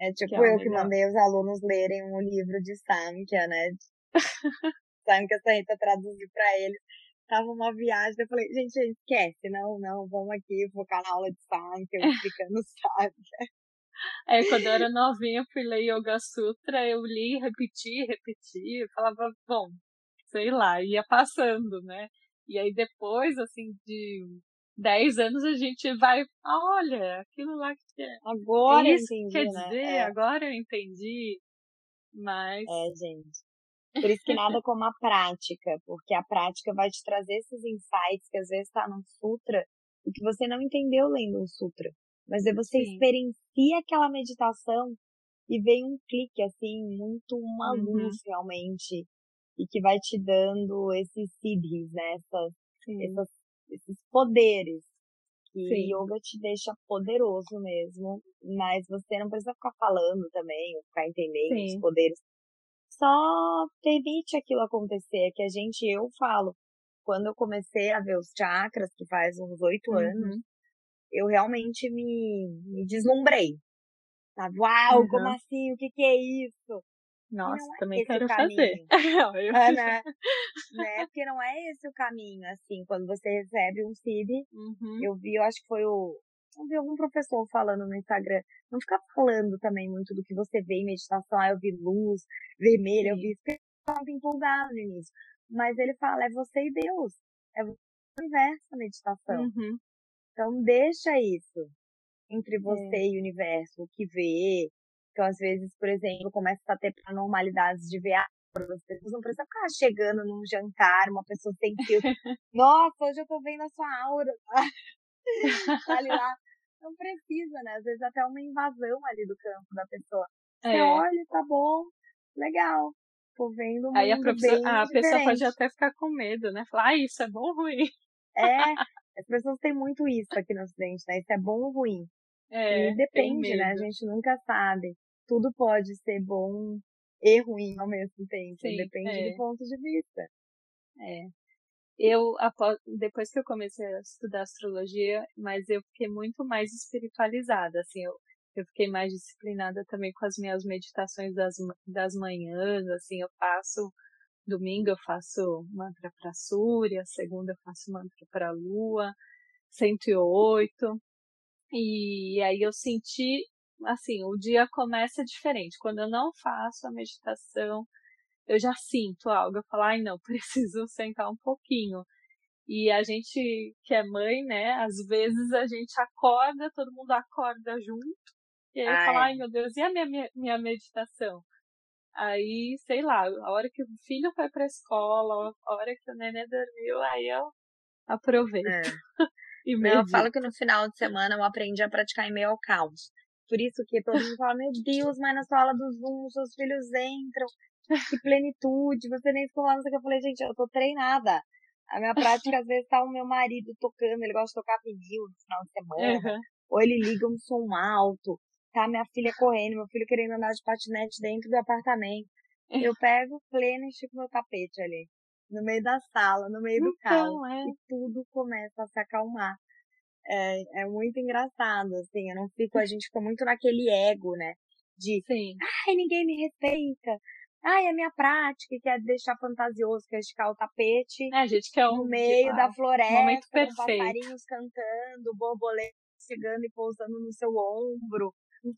É tipo que é eu que mandei os alunos lerem um livro de Samkhya, né? Samkhya Sahita traduziu para eles. Tava uma viagem, eu falei, gente, esquece, não, não, vamos aqui focar na aula de Samkhya, explicando Samkhya. É, quando eu era novinha, fui ler Yoga Sutra, eu li, repeti, repeti, eu falava, bom, sei lá, ia passando, né? E aí depois, assim, de 10 anos a gente vai, olha, aquilo lá que é. Agora isso entendi, quer né? dizer, é. agora eu entendi. Mas. É, gente. Por isso que nada como a prática, porque a prática vai te trazer esses insights que às vezes está num sutra e que você não entendeu lendo um sutra. Mas aí você Sim. experiencia aquela meditação e vem um clique, assim, muito uma uhum. luz realmente. E que vai te dando esses siddhis, né? Essas, essas, esses poderes. Que Sim. yoga te deixa poderoso mesmo. Mas você não precisa ficar falando também, ficar entendendo Sim. os poderes. Só permite aquilo acontecer. Que a gente, eu falo, quando eu comecei a ver os chakras, que faz uns oito uhum. anos, eu realmente me, me deslumbrei. Sabe? Uau, uhum. como assim? O que, que é isso? Nossa, é também quero fazer. é, né? né? Porque não é esse o caminho, assim, quando você recebe um CID, uhum. eu vi, eu acho que foi o. Eu vi algum professor falando no Instagram. Não fica falando também muito do que você vê em meditação. Ah, eu vi luz vermelha, Sim. eu vi. Estava empolgado no início. Mas ele fala, é você e Deus. É o universo a meditação. Uhum. Então deixa isso entre você é. e o universo, o que vê. Então, às vezes, por exemplo, começa a ter normalidades de ver a as pessoas não precisa ficar chegando num jantar, uma pessoa sem filtro. Nossa, hoje eu tô vendo a sua aura. Ali lá. Não precisa, né? Às vezes até uma invasão ali do campo da pessoa. Você é. olha, tá bom, legal. Tô vendo um Aí a, a pessoa pode até ficar com medo, né? Falar, ah, isso é bom ou ruim? É, as pessoas têm muito isso aqui no Ocidente, né? Isso é bom ou ruim? É, e depende, né? A gente nunca sabe. Tudo pode ser bom e ruim ao mesmo tempo. Sim, depende é. do ponto de vista. É. Eu, depois que eu comecei a estudar astrologia, mas eu fiquei muito mais espiritualizada, assim, eu, eu fiquei mais disciplinada também com as minhas meditações das, das manhãs, assim, eu faço Domingo eu faço mantra para Súria, segunda eu faço mantra para Lua, 108. E aí eu senti, assim, o dia começa diferente. Quando eu não faço a meditação, eu já sinto algo. Eu falo, ai não, preciso sentar um pouquinho. E a gente que é mãe, né, às vezes a gente acorda, todo mundo acorda junto. E aí ai. fala, ai meu Deus, e a minha, minha meditação? Aí, sei lá, a hora que o filho foi pra escola, a hora que o nenê dormiu, aí eu aproveito. É. e eu falo que no final de semana eu aprendi a praticar em meio ao caos. Por isso que todo mundo fala, meu Deus, mas na sua aula do Zoom, seus filhos entram, que plenitude, você nem ficou lá, não sei o que. Eu falei, gente, eu tô treinada. A minha prática, às vezes, tá o meu marido tocando, ele gosta de tocar vinil no final de semana. Uhum. Ou ele liga um som alto tá minha filha correndo, meu filho querendo andar de patinete dentro do apartamento. Eu pego pleno e estico meu tapete ali. No meio da sala, no meio do então, caos. É. E tudo começa a se acalmar. É, é muito engraçado, assim. Eu não fico, a gente fica muito naquele ego, né? De, Sim. ai, ninguém me respeita. Ai, a minha prática, que é deixar fantasioso, que é esticar o tapete. É, a gente quer um, no meio da floresta, com passarinhos cantando, borboletas chegando e pousando no seu ombro.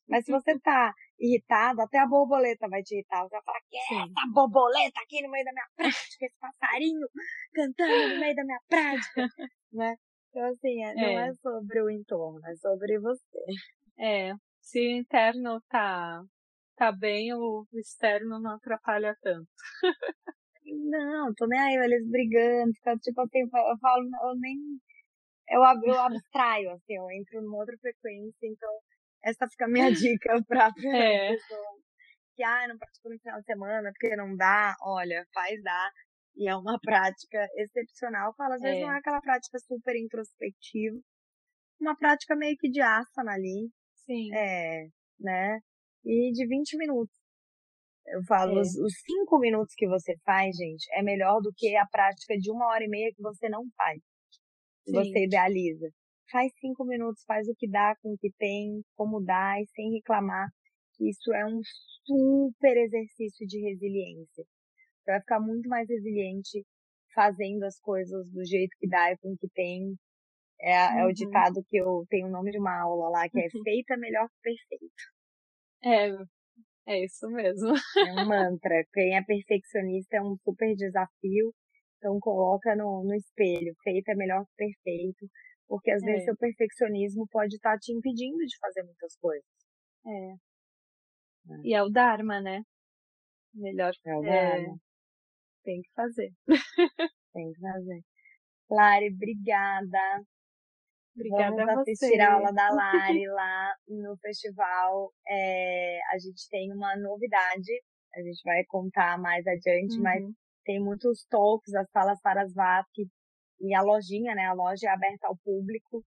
Mas se você tá irritado, até a borboleta vai te irritar. Você vai falar, que é essa borboleta aqui no meio da minha prática, esse passarinho cantando no meio da minha prática, né? Então, assim, é, não é. é sobre o entorno, é sobre você. É, se o interno tá, tá bem, o externo não atrapalha tanto. não, tô nem aí, eles brigando, fica, tipo assim, eu falo, eu nem, eu, eu abstraio, assim, eu entro numa outra frequência, então essa fica a minha dica pra, pra é. pessoa que, ah, não praticou no final de semana porque não dá. Olha, faz dar. E é uma prática excepcional. Fala, às vezes é. não é aquela prática super introspectiva. Uma prática meio que de asana ali. Sim. É, né? E de 20 minutos. Eu falo, é. os, os cinco minutos que você faz, gente, é melhor do que a prática de uma hora e meia que você não faz. Sim. Você idealiza faz cinco minutos, faz o que dá com o que tem, como dá e sem reclamar. Isso é um super exercício de resiliência. Você vai ficar muito mais resiliente fazendo as coisas do jeito que dá e com o que tem. É, uhum. é o uhum. ditado que eu tenho o nome de uma aula lá, que é uhum. feita melhor que perfeito. É, é isso mesmo. É um mantra. Quem é perfeccionista é um super desafio. Então coloca no, no espelho, feito é melhor que perfeito. Porque às é. vezes seu perfeccionismo pode estar tá te impedindo de fazer muitas coisas. É. é. E é o Dharma, né? Melhor é o é, Dharma. Tem que fazer. tem que fazer. Lari, obrigada. Obrigada Vamos assistir a, a aula da Lari lá no festival. É, a gente tem uma novidade. A gente vai contar mais adiante, uhum. mas tem muitos talks, as salas Sarasvati e a lojinha, né? A loja é aberta ao público.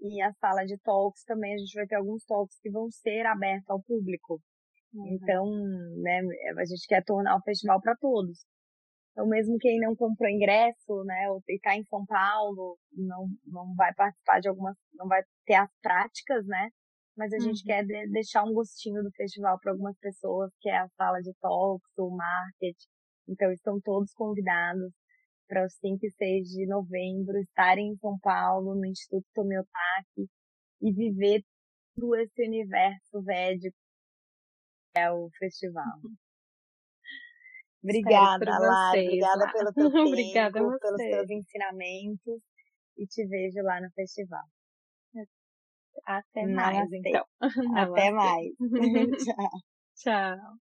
E a sala de talks também, a gente vai ter alguns talks que vão ser abertos ao público. Uhum. Então, né, a gente quer tornar o festival para todos. Então, mesmo quem não comprou ingresso, né, ou está em São Paulo, não, não vai participar de algumas, não vai ter as práticas, né? Mas a uhum. gente quer de, deixar um gostinho do festival para algumas pessoas, que é a sala de talks, o market. Então, estão todos convidados para os 5 e 6 de novembro estarem em São Paulo, no Instituto Tomiotaki, e viver todo esse universo védico que é o festival. Obrigada, Lara. Obrigada pelo teu tempo, Obrigada pelos teus ensinamentos e te vejo lá no festival. Até mais, então. Até mais. Tchau. Tchau.